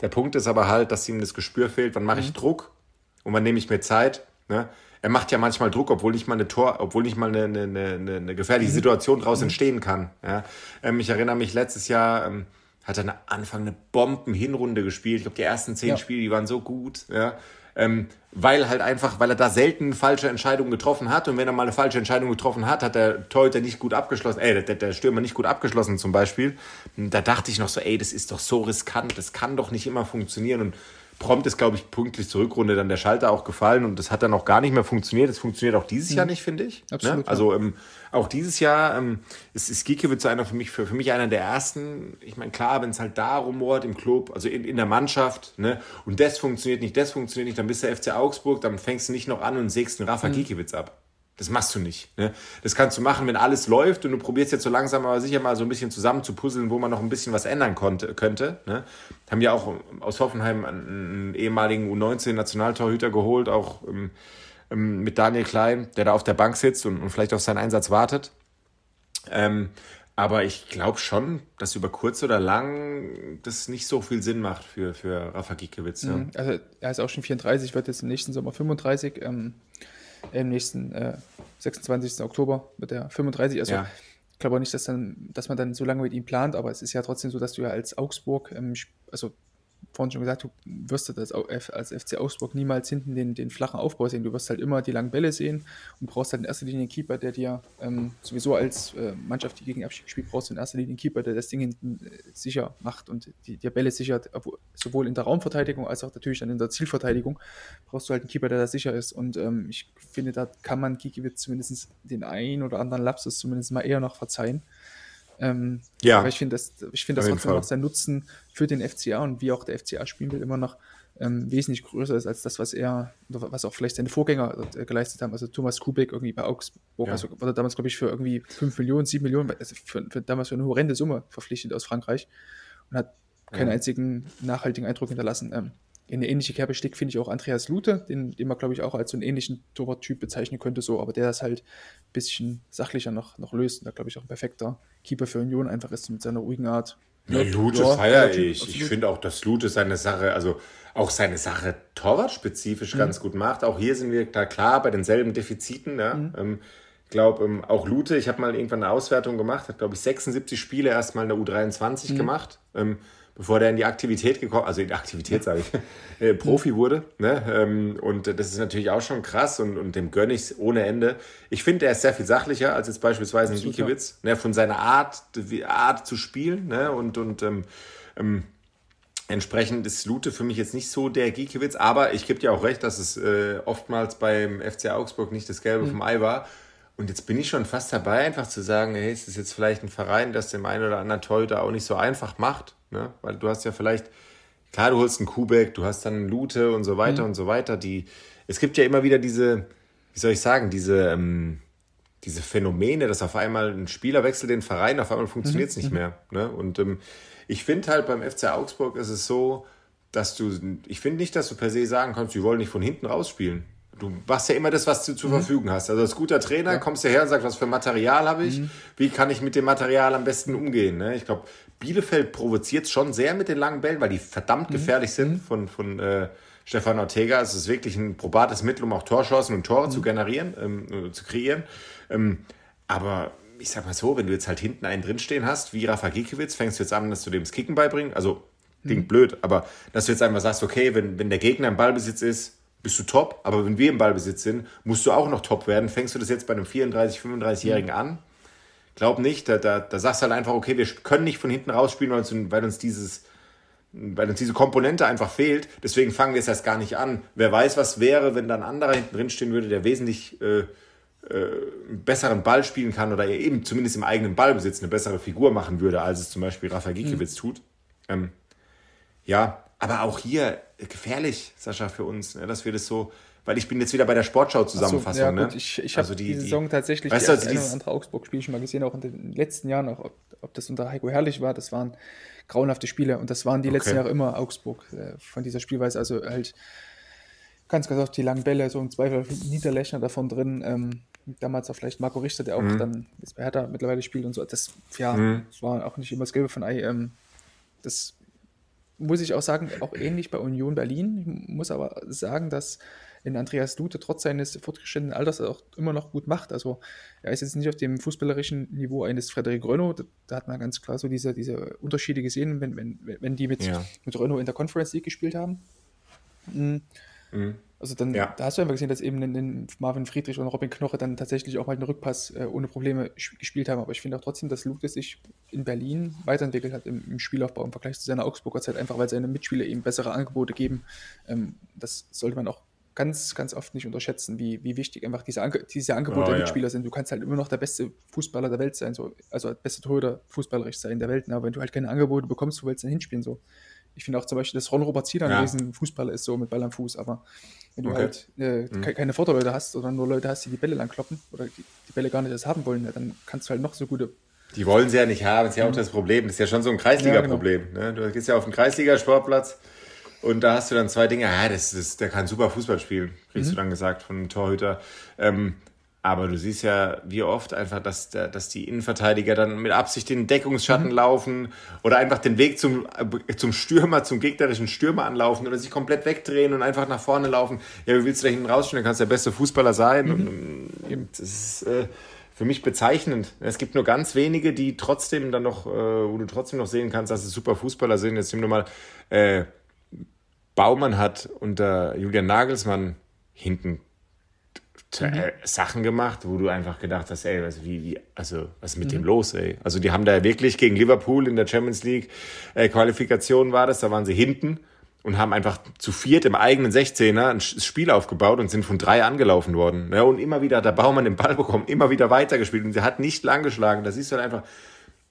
der Punkt ist aber halt, dass ihm das Gespür fehlt. Wann mache ich mhm. Druck und wann nehme ich mir Zeit? Ne? Er macht ja manchmal Druck, obwohl nicht mal eine Tor, obwohl nicht mal eine, eine, eine, eine gefährliche mhm. Situation daraus mhm. entstehen kann. Ja? Ähm, ich erinnere mich letztes Jahr. Ähm, hat er Anfang eine Bomben-Hinrunde gespielt. Ich glaube, die ersten zehn ja. Spiele, die waren so gut. Ja? Ähm, weil halt einfach, weil er da selten falsche Entscheidungen getroffen hat und wenn er mal eine falsche Entscheidung getroffen hat, hat der Torhüter nicht gut abgeschlossen, ey, der, der Stürmer nicht gut abgeschlossen zum Beispiel. Da dachte ich noch so, ey, das ist doch so riskant, das kann doch nicht immer funktionieren und prompt ist, glaube ich, pünktlich zur Rückrunde dann der Schalter auch gefallen und das hat dann auch gar nicht mehr funktioniert. Das funktioniert auch dieses mhm. Jahr nicht, finde ich. Ne? Absolut. Ne? Also ähm, auch dieses Jahr ähm, ist, ist Giekewitz einer für mich, für, für mich einer der ersten. Ich meine, klar, wenn es halt da rumort im Club, also in, in der Mannschaft, ne, und das funktioniert nicht, das funktioniert nicht, dann bist du FC Augsburg, dann fängst du nicht noch an und sägst einen Rafa mhm. Giekewitz ab. Das machst du nicht. Ne? Das kannst du machen, wenn alles läuft und du probierst jetzt so langsam aber sicher mal so ein bisschen zusammen zu puzzeln, wo man noch ein bisschen was ändern konnte, könnte. Ne? Haben ja auch aus Hoffenheim einen, ehemaligen U19-Nationaltorhüter geholt, auch ähm, ähm, mit Daniel Klein, der da auf der Bank sitzt und, und vielleicht auf seinen Einsatz wartet. Ähm, aber ich glaube schon, dass über kurz oder lang das nicht so viel Sinn macht für, für Rafa Giekewitz. Ja. Mhm. Also er ist auch schon 34, wird jetzt im nächsten Sommer 35. Ähm, im nächsten äh, 26. Oktober wird er 35. Also ja. ich glaube auch nicht, dass, dann, dass man dann so lange mit ihm plant, aber es ist ja trotzdem so, dass du ja als Augsburg, ähm, also vorhin schon gesagt, du wirst das als FC Augsburg niemals hinten den, den flachen Aufbau sehen. Du wirst halt immer die langen Bälle sehen und brauchst halt in erster Linie einen Keeper, der dir ähm, sowieso als äh, Mannschaft, die gegen Abstieg spielt, brauchst du in erster Linie einen Keeper, der das Ding hinten äh, sicher macht und die, die Bälle sichert, sowohl in der Raumverteidigung als auch natürlich dann in der Zielverteidigung. Brauchst du halt einen Keeper, der da sicher ist. Und ähm, ich finde, da kann man Gikiewicz zumindest den einen oder anderen Lapsus zumindest mal eher noch verzeihen. Ähm, ja. Aber ich finde das, ich finde das trotzdem noch sein Nutzen für den FCA und wie auch der FCA spielen will, immer noch ähm, wesentlich größer ist als das, was er, was auch vielleicht seine Vorgänger äh, geleistet haben. Also Thomas Kubek irgendwie bei Augsburg, ja. also wurde damals, glaube ich, für irgendwie 5 Millionen, 7 Millionen, also für, für, damals für eine horrende Summe verpflichtet aus Frankreich und hat keinen ja. einzigen nachhaltigen Eindruck hinterlassen. Ähm, in eine ähnliche Kerbe steckt, finde ich auch Andreas Lute, den, den man, glaube ich, auch als so einen ähnlichen Torwarttyp bezeichnen könnte, so, aber der das halt ein bisschen sachlicher noch, noch löst und da, glaube ich, auch ein perfekter Keeper für Union einfach ist mit seiner ruhigen Art. Ja, Lute ja, feiere ich. Absolut. Ich finde auch, dass Lute seine Sache, also auch seine Sache torwartspezifisch mhm. ganz gut macht. Auch hier sind wir da klar bei denselben Defiziten. Ja? Mhm. Ähm, ich glaube, ähm, auch Lute, ich habe mal irgendwann eine Auswertung gemacht, hat, glaube ich, 76 Spiele erstmal in der U23 mhm. gemacht. Ähm, bevor der in die Aktivität gekommen, also in die Aktivität sage ich, äh, Profi wurde. Ne? Ähm, und das ist natürlich auch schon krass und, und dem gönne ich es ohne Ende. Ich finde, er ist sehr viel sachlicher als jetzt beispielsweise ein Gikiewicz, ne? von seiner Art, Art zu spielen ne? und, und ähm, ähm, Entsprechend ist Lute für mich jetzt nicht so der Giekewitz, aber ich gebe dir auch recht, dass es äh, oftmals beim FC Augsburg nicht das Gelbe mhm. vom Ei war. Und jetzt bin ich schon fast dabei, einfach zu sagen, hey, ist das jetzt vielleicht ein Verein, das dem einen oder anderen Torhüter auch nicht so einfach macht. Ne? Weil du hast ja vielleicht, klar, du holst einen Kubek, du hast dann einen Lute und so weiter mhm. und so weiter. Die, es gibt ja immer wieder diese, wie soll ich sagen, diese, ähm, diese Phänomene, dass auf einmal ein Spieler wechselt den Verein, auf einmal funktioniert es mhm. nicht mhm. mehr. Ne? Und ähm, ich finde halt beim FC Augsburg ist es so, dass du, ich finde nicht, dass du per se sagen kannst, die wollen nicht von hinten rausspielen. Du machst ja immer das, was du zur mhm. Verfügung hast. Also als guter Trainer ja. kommst du her und sagst, was für Material habe ich, mhm. wie kann ich mit dem Material am besten umgehen. Ne? Ich glaube, Bielefeld provoziert schon sehr mit den langen Bällen, weil die verdammt mhm. gefährlich sind mhm. von, von äh, Stefan Ortega. Es ist wirklich ein probates Mittel, um auch Torchancen und Tore zu mhm. generieren, ähm, äh, zu kreieren. Ähm, aber ich sag mal so, wenn du jetzt halt hinten einen drinstehen hast, wie Rafa Gikiewicz, fängst du jetzt an, dass du dem das Kicken beibringst. Also, klingt mhm. blöd, aber dass du jetzt einfach sagst, okay, wenn, wenn der Gegner im Ballbesitz ist, bist du top. Aber wenn wir im Ballbesitz sind, musst du auch noch top werden. Fängst du das jetzt bei einem 34-, 35-Jährigen mhm. an? Glaub nicht. Da, da, da sagst du halt einfach, okay, wir können nicht von hinten rausspielen, weil uns, weil uns dieses weil uns diese Komponente einfach fehlt. Deswegen fangen wir es erst gar nicht an. Wer weiß, was wäre, wenn da ein anderer hinten drin stehen würde, der wesentlich äh, äh, einen besseren Ball spielen kann oder eben zumindest im eigenen Ballbesitz eine bessere Figur machen würde, als es zum Beispiel Rafa Gikiewicz mhm. tut. Ähm, ja, aber auch hier gefährlich, Sascha, für uns, ne, dass wir das so, weil ich bin jetzt wieder bei der Sportschau-Zusammenfassung. So, ja, ne? Ich, ich habe also die, die Saison tatsächlich weißt du, also andere Augsburg-Spiel schon mal gesehen, auch in den letzten Jahren, auch ob, ob, das unter Heiko Herrlich war, das waren grauenhafte Spiele und das waren die okay. letzten Jahre immer Augsburg äh, von dieser Spielweise, also halt ganz, ganz oft die langen Bälle, so ein Zweifel Niederlechner davon drin, ähm, damals auch vielleicht Marco Richter, der auch mhm. dann jetzt bei Hertha mittlerweile spielt und so, das, ja, mhm. war auch nicht immer das Gelbe von Ei, ähm, das muss ich auch sagen, auch ähnlich bei Union Berlin. Ich muss aber sagen, dass in Andreas Lute trotz seines fortgeschrittenen Alters auch immer noch gut macht. Also er ist jetzt nicht auf dem fußballerischen Niveau eines Frederik Renault. Da, da, hat man ganz klar so diese, diese Unterschiede gesehen, wenn, wenn, wenn die mit, ja. mit Renault in der Conference League gespielt haben. Hm. Mhm. Also dann, ja. da hast du einfach gesehen, dass eben in, Marvin Friedrich und Robin Knoche dann tatsächlich auch mal einen Rückpass äh, ohne Probleme gespielt haben. Aber ich finde auch trotzdem, dass Luke sich in Berlin weiterentwickelt hat im, im, Spielaufbau im Vergleich zu seiner Augsburger Zeit, einfach weil seine Mitspieler ihm bessere Angebote geben. Ähm, das sollte man auch ganz, ganz oft nicht unterschätzen, wie, wie wichtig einfach diese, Ange diese Angebote oh, der Mitspieler ja. sind. Du kannst halt immer noch der beste Fußballer der Welt sein, so, also der beste Torhüter fußballerisch sein der Welt. Aber wenn du halt keine Angebote bekommst, wo willst du dann hinspielen? So. Ich finde auch zum Beispiel, dass Ron Robert Zieler ja. ein Riesenfußballer ist, so mit Ball am Fuß, aber wenn du okay. halt äh, mhm. keine Vorderleute hast oder nur Leute hast, die die Bälle lang kloppen oder die, die Bälle gar nicht erst haben wollen, dann kannst du halt noch so gute die wollen sie ja nicht haben, das ist ja auch mhm. das Problem. Das ist ja schon so ein Kreisliga-Problem. Ja, genau. ne? Du gehst ja auf den Kreisliga-Sportplatz und da hast du dann zwei Dinge. Ja, das ist, der kann super Fußball spielen, kriegst mhm. du dann gesagt von einem Torhüter. Ähm, aber du siehst ja, wie oft einfach, dass, dass die Innenverteidiger dann mit Absicht in den Deckungsschatten mhm. laufen oder einfach den Weg zum, zum Stürmer, zum gegnerischen Stürmer anlaufen oder sich komplett wegdrehen und einfach nach vorne laufen. Ja, wie willst du da hinten rausstehen? Dann kannst du der beste Fußballer sein. Mhm. Und, das ist äh, für mich bezeichnend. Es gibt nur ganz wenige, die trotzdem dann noch, äh, wo du trotzdem noch sehen kannst, dass es super Fußballer sind. Jetzt nehmen wir mal, äh, Baumann hat unter Julian Nagelsmann hinten mhm. Äh, Sachen gemacht, wo du einfach gedacht hast, ey, also wie, wie also was ist mit mhm. dem los, ey? Also die haben da wirklich gegen Liverpool in der Champions League äh, Qualifikation war das, da waren sie hinten und haben einfach zu viert im eigenen 16er ein Spiel aufgebaut und sind von drei angelaufen worden. Ja, und immer wieder hat der Baumann den Ball bekommen, immer wieder weitergespielt und sie hat nicht lang geschlagen. Da siehst du halt einfach,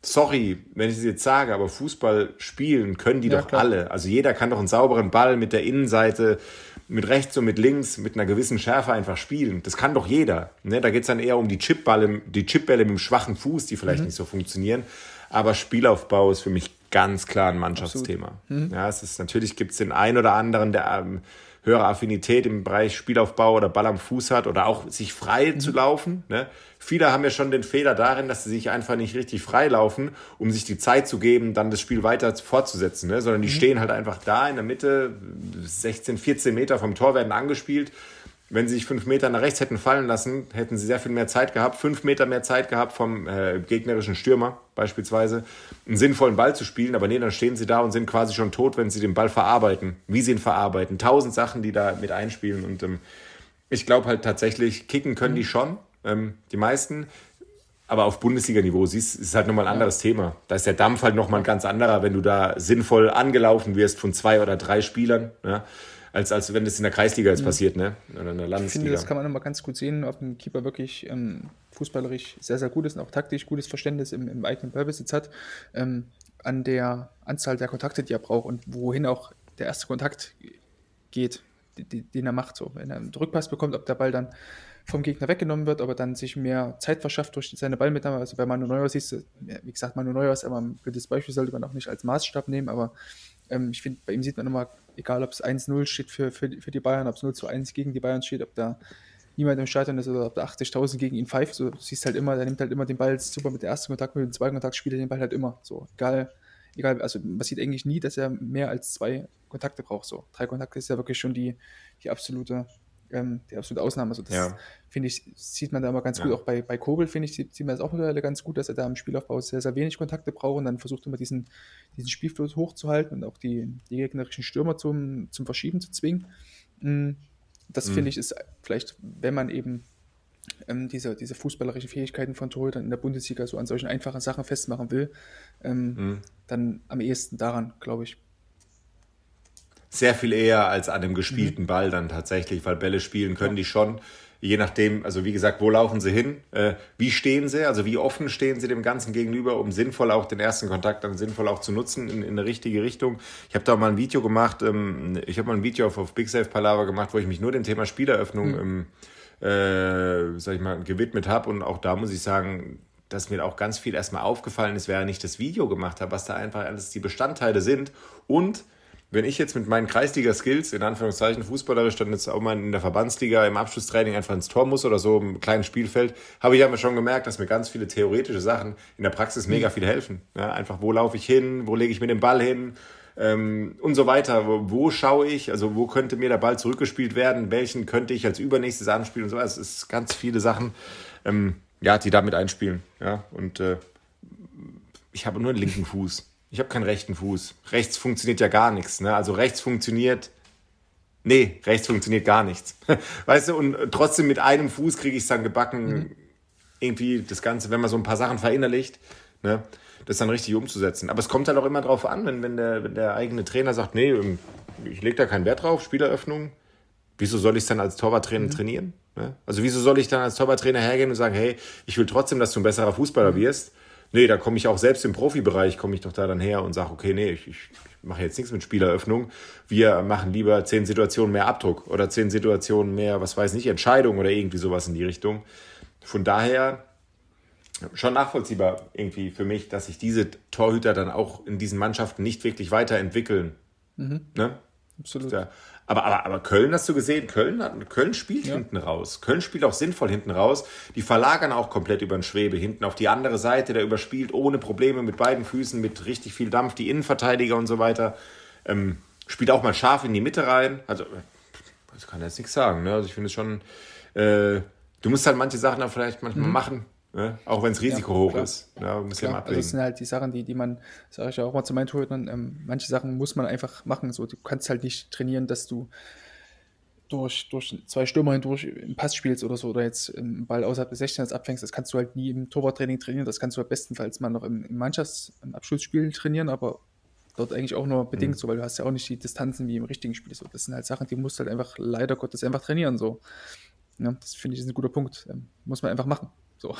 sorry, wenn ich es jetzt sage, aber Fußball spielen können die ja, doch klar. alle. Also jeder kann doch einen sauberen Ball mit der Innenseite mit rechts und mit links mit einer gewissen Schärfe einfach spielen. Das kann doch jeder. Ne? Da geht es dann eher um die Chipbälle, die Chipbälle mit dem schwachen Fuß, die vielleicht mhm. nicht so funktionieren. Aber Spielaufbau ist für mich ganz klar ein Mannschaftsthema. Mhm. Ja, es ist natürlich gibt es den einen oder anderen, der ähm, höhere Affinität im Bereich Spielaufbau oder Ball am Fuß hat oder auch sich frei mhm. zu laufen. Ne? Viele haben ja schon den Fehler darin, dass sie sich einfach nicht richtig frei laufen, um sich die Zeit zu geben, dann das Spiel weiter fortzusetzen, ne? sondern die mhm. stehen halt einfach da in der Mitte, 16, 14 Meter vom Tor werden angespielt. Wenn sie sich fünf Meter nach rechts hätten fallen lassen, hätten sie sehr viel mehr Zeit gehabt, fünf Meter mehr Zeit gehabt vom äh, gegnerischen Stürmer beispielsweise, einen sinnvollen Ball zu spielen. Aber nee, dann stehen sie da und sind quasi schon tot, wenn sie den Ball verarbeiten. Wie sie ihn verarbeiten. Tausend Sachen, die da mit einspielen. Und ähm, ich glaube halt tatsächlich, kicken können mhm. die schon. Ähm, die meisten. Aber auf Bundesliga-Niveau siehst ist halt nochmal ein anderes ja. Thema. Da ist der Dampf halt nochmal ein ganz anderer, wenn du da sinnvoll angelaufen wirst von zwei oder drei Spielern, ja, als, als wenn das in der Kreisliga jetzt mhm. passiert, ne? Oder in der Landesliga. Ich finde, das kann man nochmal ganz gut sehen, ob ein Keeper wirklich ähm, fußballerisch sehr, sehr gut ist und auch taktisch gutes Verständnis im, im eigenen Ballbesitz hat, ähm, an der Anzahl der Kontakte, die er braucht und wohin auch der erste Kontakt geht, den, den er macht. So. Wenn er einen Rückpass bekommt, ob der Ball dann vom Gegner weggenommen wird, aber dann sich mehr Zeit verschafft durch seine Ballmitnahme. Also bei Manu Neuer siehst du, wie gesagt, Manu Neuer ist aber ein gutes Beispiel, sollte man auch nicht als Maßstab nehmen, aber ähm, ich finde, bei ihm sieht man immer, egal ob es 1-0 steht für, für, für die Bayern, ob es 0 zu 1 gegen die Bayern steht, ob da niemand im Stadion ist oder ob da 80.000 gegen ihn pfeift, so, du siehst halt immer, der nimmt halt immer den Ball super mit dem ersten Kontakt, mit dem zweiten Kontakt spielt er den Ball halt immer, so, egal, egal, also man sieht eigentlich nie, dass er mehr als zwei Kontakte braucht, so. Drei Kontakte ist ja wirklich schon die, die absolute ähm, die absolute Ausnahme. Also das ja. finde ich, sieht man da immer ganz ja. gut. Auch bei, bei Kobel, finde ich, sieht, sieht man das auch mittlerweile ganz gut, dass er da im Spielaufbau sehr, sehr wenig Kontakte braucht und dann versucht immer diesen, diesen Spielfluss hochzuhalten und auch die, die gegnerischen Stürmer zum, zum Verschieben zu zwingen. Mm, das mhm. finde ich ist vielleicht, wenn man eben ähm, diese, diese fußballerischen Fähigkeiten von Torhütern in der Bundesliga so an solchen einfachen Sachen festmachen will, ähm, mhm. dann am ehesten daran, glaube ich sehr viel eher als an dem gespielten mhm. Ball dann tatsächlich, weil Bälle spielen können die schon. Je nachdem, also wie gesagt, wo laufen sie hin? Äh, wie stehen sie? Also wie offen stehen sie dem Ganzen gegenüber, um sinnvoll auch den ersten Kontakt dann sinnvoll auch zu nutzen in, in eine richtige Richtung. Ich habe da mal ein Video gemacht, ähm, ich habe mal ein Video auf, auf Big Safe Palaver gemacht, wo ich mich nur dem Thema Spieleröffnung mhm. ähm, äh, sag ich mal, gewidmet habe. Und auch da muss ich sagen, dass mir auch ganz viel erstmal aufgefallen ist, während ich das Video gemacht habe, was da einfach alles die Bestandteile sind und wenn ich jetzt mit meinen Kreisliga-Skills, in Anführungszeichen fußballerisch, dann jetzt auch mal in der Verbandsliga im Abschlusstraining einfach ins Tor muss oder so im kleinen Spielfeld, habe ich aber schon gemerkt, dass mir ganz viele theoretische Sachen in der Praxis mega viel helfen. Ja, einfach, wo laufe ich hin, wo lege ich mir den Ball hin ähm, und so weiter. Wo, wo, schaue ich, also wo könnte mir der Ball zurückgespielt werden, welchen könnte ich als übernächstes anspielen und so. Es ist ganz viele Sachen, ähm, ja, die damit einspielen. Ja, und äh, ich habe nur einen linken Fuß. Ich habe keinen rechten Fuß. Rechts funktioniert ja gar nichts. Ne? Also rechts funktioniert nee, rechts funktioniert gar nichts. Weißt du, und trotzdem mit einem Fuß kriege ich es dann gebacken, mhm. irgendwie das Ganze, wenn man so ein paar Sachen verinnerlicht, ne, das dann richtig umzusetzen. Aber es kommt halt auch immer darauf an, wenn, wenn, der, wenn der eigene Trainer sagt, nee, ähm, ich lege da keinen Wert drauf, Spieleröffnung, wieso soll ich es dann als Torwarttrainer mhm. trainieren? Ne? Also wieso soll ich dann als Torwarttrainer hergehen und sagen, hey, ich will trotzdem, dass du ein besserer Fußballer mhm. Nee, da komme ich auch selbst im Profibereich, komme ich doch da dann her und sage, okay, nee, ich, ich mache jetzt nichts mit Spieleröffnung. Wir machen lieber zehn Situationen mehr Abdruck oder zehn Situationen mehr, was weiß ich, Entscheidung oder irgendwie sowas in die Richtung. Von daher schon nachvollziehbar irgendwie für mich, dass sich diese Torhüter dann auch in diesen Mannschaften nicht wirklich weiterentwickeln. Mhm. Ne? Absolut. Aber, aber, aber Köln hast du gesehen, Köln, hat, Köln spielt ja. hinten raus. Köln spielt auch sinnvoll hinten raus. Die verlagern auch komplett über den Schwebe hinten auf die andere Seite, der überspielt ohne Probleme mit beiden Füßen, mit richtig viel Dampf, die Innenverteidiger und so weiter. Ähm, spielt auch mal scharf in die Mitte rein. Also, das kann jetzt nichts sagen. Ne? Also ich finde es schon, äh, du musst halt manche Sachen auch vielleicht manchmal mhm. machen, Ne? Auch wenn es Risiko ja, hoch klar. ist. Ja, muss klar. Also das sind halt die Sachen, die, die man, sage ich ja auch mal zu meinen Torhütern, ähm, manche Sachen muss man einfach machen. So, du kannst halt nicht trainieren, dass du durch, durch zwei Stürmer hindurch im Pass spielst oder so oder jetzt einen Ball außerhalb des 16 abfängst. Das kannst du halt nie im Torwarttraining trainieren. Das kannst du halt bestenfalls mal noch im, im Mannschaftsabschlussspiel trainieren, aber dort eigentlich auch nur bedingt mhm. so, weil du hast ja auch nicht die Distanzen wie im richtigen Spiel. So, das sind halt Sachen, die musst du halt einfach leider Gottes einfach trainieren. So. Ja, das finde ich ist ein guter Punkt. Ähm, muss man einfach machen. So.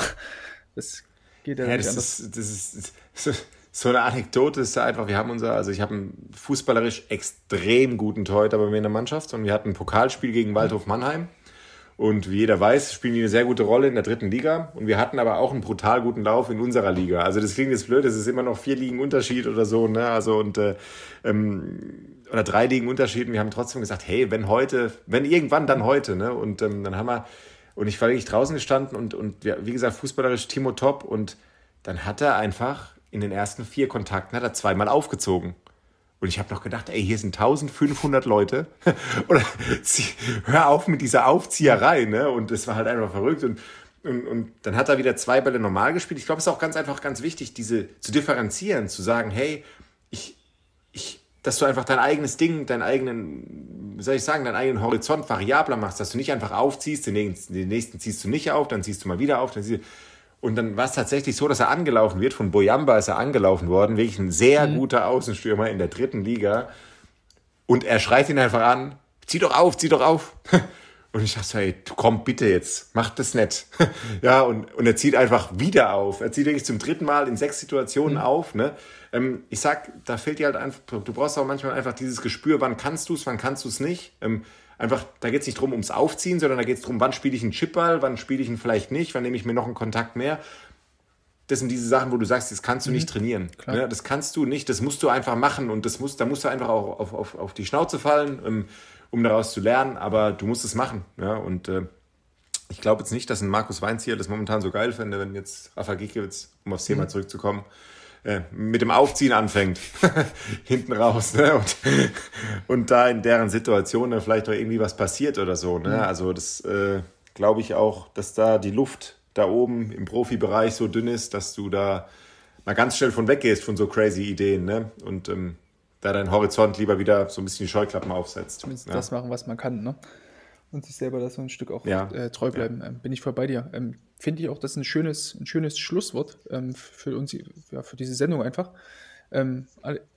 Das geht ja, ja nicht das anders. Ist, das ist so eine Anekdote ist einfach, wir haben unser, also ich habe einen fußballerisch extrem guten Torhüter bei mir in der Mannschaft und wir hatten ein Pokalspiel gegen Waldhof Mannheim. Und wie jeder weiß, spielen die eine sehr gute Rolle in der dritten Liga. Und wir hatten aber auch einen brutal guten Lauf in unserer Liga. Also das klingt jetzt blöd, es ist immer noch vier Ligen Unterschied oder so, ne? Also und äh, ähm, oder drei Ligen Unterschied. Und wir haben trotzdem gesagt, hey, wenn heute, wenn irgendwann, dann heute, ne? Und ähm, dann haben wir und ich war wirklich draußen gestanden und, und wie gesagt, fußballerisch Timo top. Und dann hat er einfach in den ersten vier Kontakten hat er zweimal aufgezogen. Und ich habe noch gedacht, ey, hier sind 1500 Leute. Oder hör auf mit dieser Aufzieherei, ne? Und das war halt einfach verrückt. Und, und, und dann hat er wieder zwei Bälle normal gespielt. Ich glaube, es ist auch ganz einfach ganz wichtig, diese zu differenzieren, zu sagen, hey, ich, ich, dass du einfach dein eigenes Ding, deinen eigenen, wie soll ich sagen, deinen eigenen Horizont variabler machst, dass du nicht einfach aufziehst, den nächsten, den nächsten ziehst du nicht auf, dann ziehst du mal wieder auf, dann ziehst du, und dann war es tatsächlich so, dass er angelaufen wird. Von Boyamba ist er angelaufen worden. Wirklich ein sehr mhm. guter Außenstürmer in der dritten Liga. Und er schreit ihn einfach an: zieh doch auf, zieh doch auf. Und ich dachte, hey, komm bitte jetzt, mach das nicht. ja, und, und er zieht einfach wieder auf. Er zieht wirklich zum dritten Mal in sechs Situationen mhm. auf. Ne? Ähm, ich sag, da fehlt dir halt einfach, du brauchst auch manchmal einfach dieses Gespür, wann kannst du es, wann kannst du es nicht. Ähm, einfach, da geht es nicht drum ums Aufziehen, sondern da geht es darum, wann spiele ich einen Chipball, wann spiele ich ihn vielleicht nicht, wann nehme ich mir noch einen Kontakt mehr. Das sind diese Sachen, wo du sagst, das kannst du mhm. nicht trainieren. Ne? Das kannst du nicht, das musst du einfach machen und das muss, da musst du einfach auch auf, auf, auf die Schnauze fallen, ähm, um daraus zu lernen, aber du musst es machen. Ja? Und äh, ich glaube jetzt nicht, dass ein Markus Weinz hier das momentan so geil fände, wenn jetzt Rafa Gikiewicz, um aufs Thema mhm. zurückzukommen, äh, mit dem Aufziehen anfängt, hinten raus, ne? und, und da in deren Situation ne, vielleicht doch irgendwie was passiert oder so. Ne? Mhm. Also das äh, glaube ich auch, dass da die Luft da oben im Profibereich so dünn ist, dass du da mal ganz schnell von weggehst von so crazy Ideen ne? und ähm, da dein Horizont lieber wieder so ein bisschen die Scheuklappen aufsetzt. Zumindest ja. das machen, was man kann, ne? Und sich selber da so ein Stück auch ja. äh, treu bleiben. Ja. Ähm, bin ich voll bei dir. Ähm, finde ich auch, das ist ein schönes, ein schönes Schlusswort ähm, für uns, ja, für diese Sendung einfach. Ähm,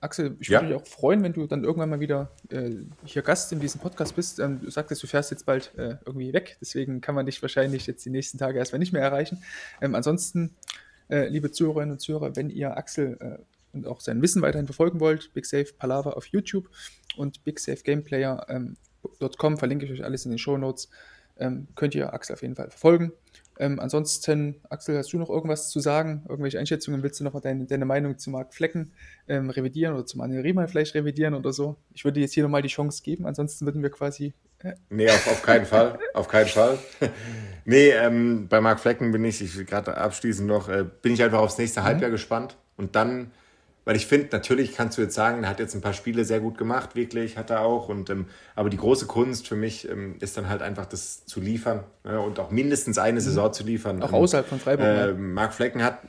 Axel, ich würde mich auch freuen, wenn du dann irgendwann mal wieder äh, hier Gast in diesem Podcast bist. Ähm, du sagtest, du fährst jetzt bald äh, irgendwie weg, deswegen kann man dich wahrscheinlich jetzt die nächsten Tage erstmal nicht mehr erreichen. Ähm, ansonsten, äh, liebe Zuhörerinnen und Zuhörer, wenn ihr Axel äh, und auch sein Wissen weiterhin verfolgen wollt, Big Safe Palaver auf YouTube und BigSafeGameplayer.com, ähm, verlinke ich euch alles in den Show Notes, ähm, könnt ihr Axel auf jeden Fall verfolgen. Ähm, ansonsten, Axel, hast du noch irgendwas zu sagen? Irgendwelche Einschätzungen? Willst du noch mal deine, deine Meinung zu Marc Flecken ähm, revidieren oder zu Manuel Riemann vielleicht revidieren oder so? Ich würde jetzt hier nochmal die Chance geben, ansonsten würden wir quasi. Äh nee, auf, auf keinen Fall. auf keinen Fall. nee, ähm, bei Marc Flecken bin ich, ich gerade abschließend noch, äh, bin ich einfach aufs nächste mhm. Halbjahr gespannt und dann weil ich finde, natürlich kannst du jetzt sagen, er hat jetzt ein paar Spiele sehr gut gemacht, wirklich, hat er auch. Und, ähm, aber die große Kunst für mich ähm, ist dann halt einfach das zu liefern ja, und auch mindestens eine mhm. Saison zu liefern. Auch außerhalb von Freiburg. Äh, Marc Flecken hat.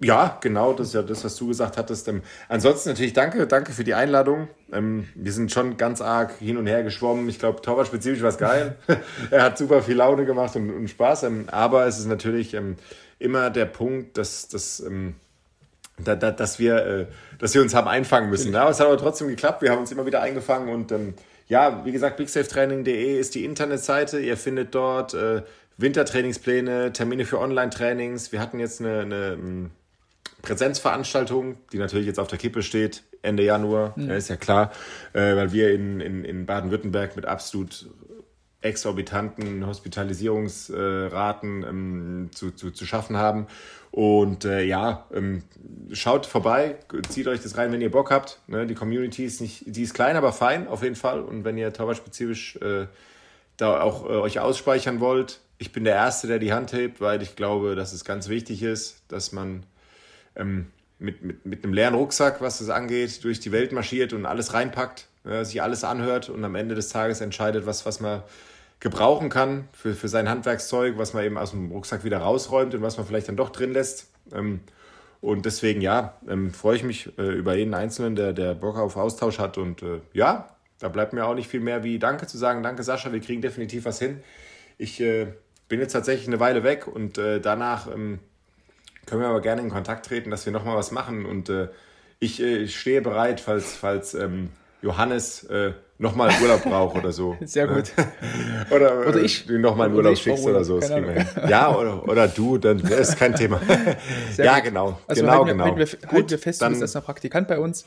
Ja, genau, das ist ja das, was du gesagt hattest. Ähm, ansonsten natürlich danke, danke für die Einladung. Ähm, wir sind schon ganz arg hin und her geschwommen. Ich glaube, torwartspezifisch war es geil. er hat super viel Laune gemacht und, und Spaß. Ähm, aber es ist natürlich ähm, immer der Punkt, dass, dass, ähm, da, da, dass, wir, äh, dass wir uns haben einfangen müssen. Ja, es hat aber trotzdem geklappt. Wir haben uns immer wieder eingefangen und ähm, ja, wie gesagt, bigsafetraining.de ist die Internetseite. Ihr findet dort äh, Wintertrainingspläne, Termine für Online-Trainings. Wir hatten jetzt eine, eine Präsenzveranstaltung, die natürlich jetzt auf der Kippe steht, Ende Januar, mhm. ja, ist ja klar, äh, weil wir in, in, in Baden-Württemberg mit absolut exorbitanten Hospitalisierungsraten ähm, zu, zu, zu schaffen haben. Und äh, ja, ähm, schaut vorbei, zieht euch das rein, wenn ihr Bock habt. Ne? Die Community ist nicht, die ist klein, aber fein auf jeden Fall. Und wenn ihr torwartspezifisch äh, da auch äh, euch ausspeichern wollt, ich bin der Erste, der die Hand hebt, weil ich glaube, dass es ganz wichtig ist, dass man ähm, mit, mit, mit einem leeren Rucksack, was das angeht, durch die Welt marschiert und alles reinpackt, äh, sich alles anhört und am Ende des Tages entscheidet, was, was man gebrauchen kann für, für sein Handwerkszeug, was man eben aus dem Rucksack wieder rausräumt und was man vielleicht dann doch drin lässt. Ähm, und deswegen, ja, ähm, freue ich mich äh, über jeden Einzelnen, der, der Bock auf Austausch hat. Und äh, ja, da bleibt mir auch nicht viel mehr wie Danke zu sagen. Danke, Sascha, wir kriegen definitiv was hin. Ich äh, bin jetzt tatsächlich eine Weile weg und danach ähm, können wir aber gerne in Kontakt treten, dass wir nochmal was machen. Und ich, stehe bereit, falls, falls Johannes äh, nochmal Urlaub braucht oder so. Sehr gut. oder, oder ich. Du nochmal einen Urlaub schickst oder so. Ja, oder, oder du, dann ist kein Thema. ja, genau. Also genau, halten wir, genau. Halten wir, halten wir fest, du bist erst Praktikant bei uns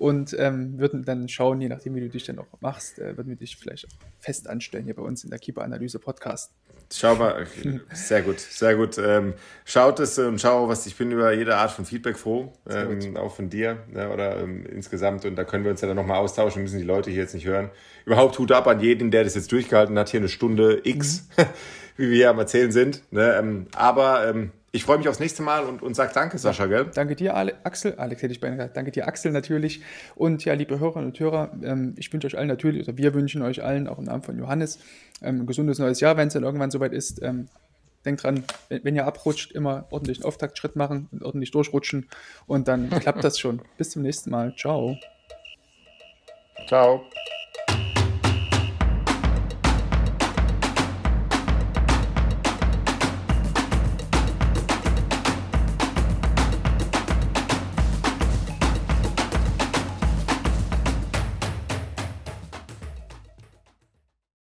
und ähm, würden dann schauen, je nachdem, wie du dich dann auch machst, äh, würden wir dich vielleicht auch fest anstellen hier bei uns in der Keeper-Analyse-Podcast. Schau mal, sehr gut, sehr gut. Ähm, schaut es und schau, was ich bin über jede Art von Feedback froh, ähm, auch von dir ne, oder ähm, insgesamt. Und da können wir uns ja dann nochmal austauschen, müssen die Leute hier jetzt nicht hören. Überhaupt Hut ab an jeden, der das jetzt durchgehalten hat, hier eine Stunde X, mhm. wie wir hier am Erzählen sind. Ne? Ähm, aber ähm, ich freue mich aufs nächste Mal und, und sage danke, Sascha, gell? Danke dir, Ale Axel. Alex hätte ich beinahe gesagt. Danke dir, Axel, natürlich. Und ja, liebe Hörerinnen und Hörer, ähm, ich wünsche euch allen natürlich, oder wir wünschen euch allen, auch im Namen von Johannes, ähm, ein gesundes neues Jahr, wenn es dann irgendwann soweit ist. Ähm, denkt dran, wenn, wenn, ihr abrutscht, immer ordentlich einen Auftaktschritt machen und ordentlich durchrutschen. Und dann klappt das schon. Bis zum nächsten Mal. Ciao. Ciao.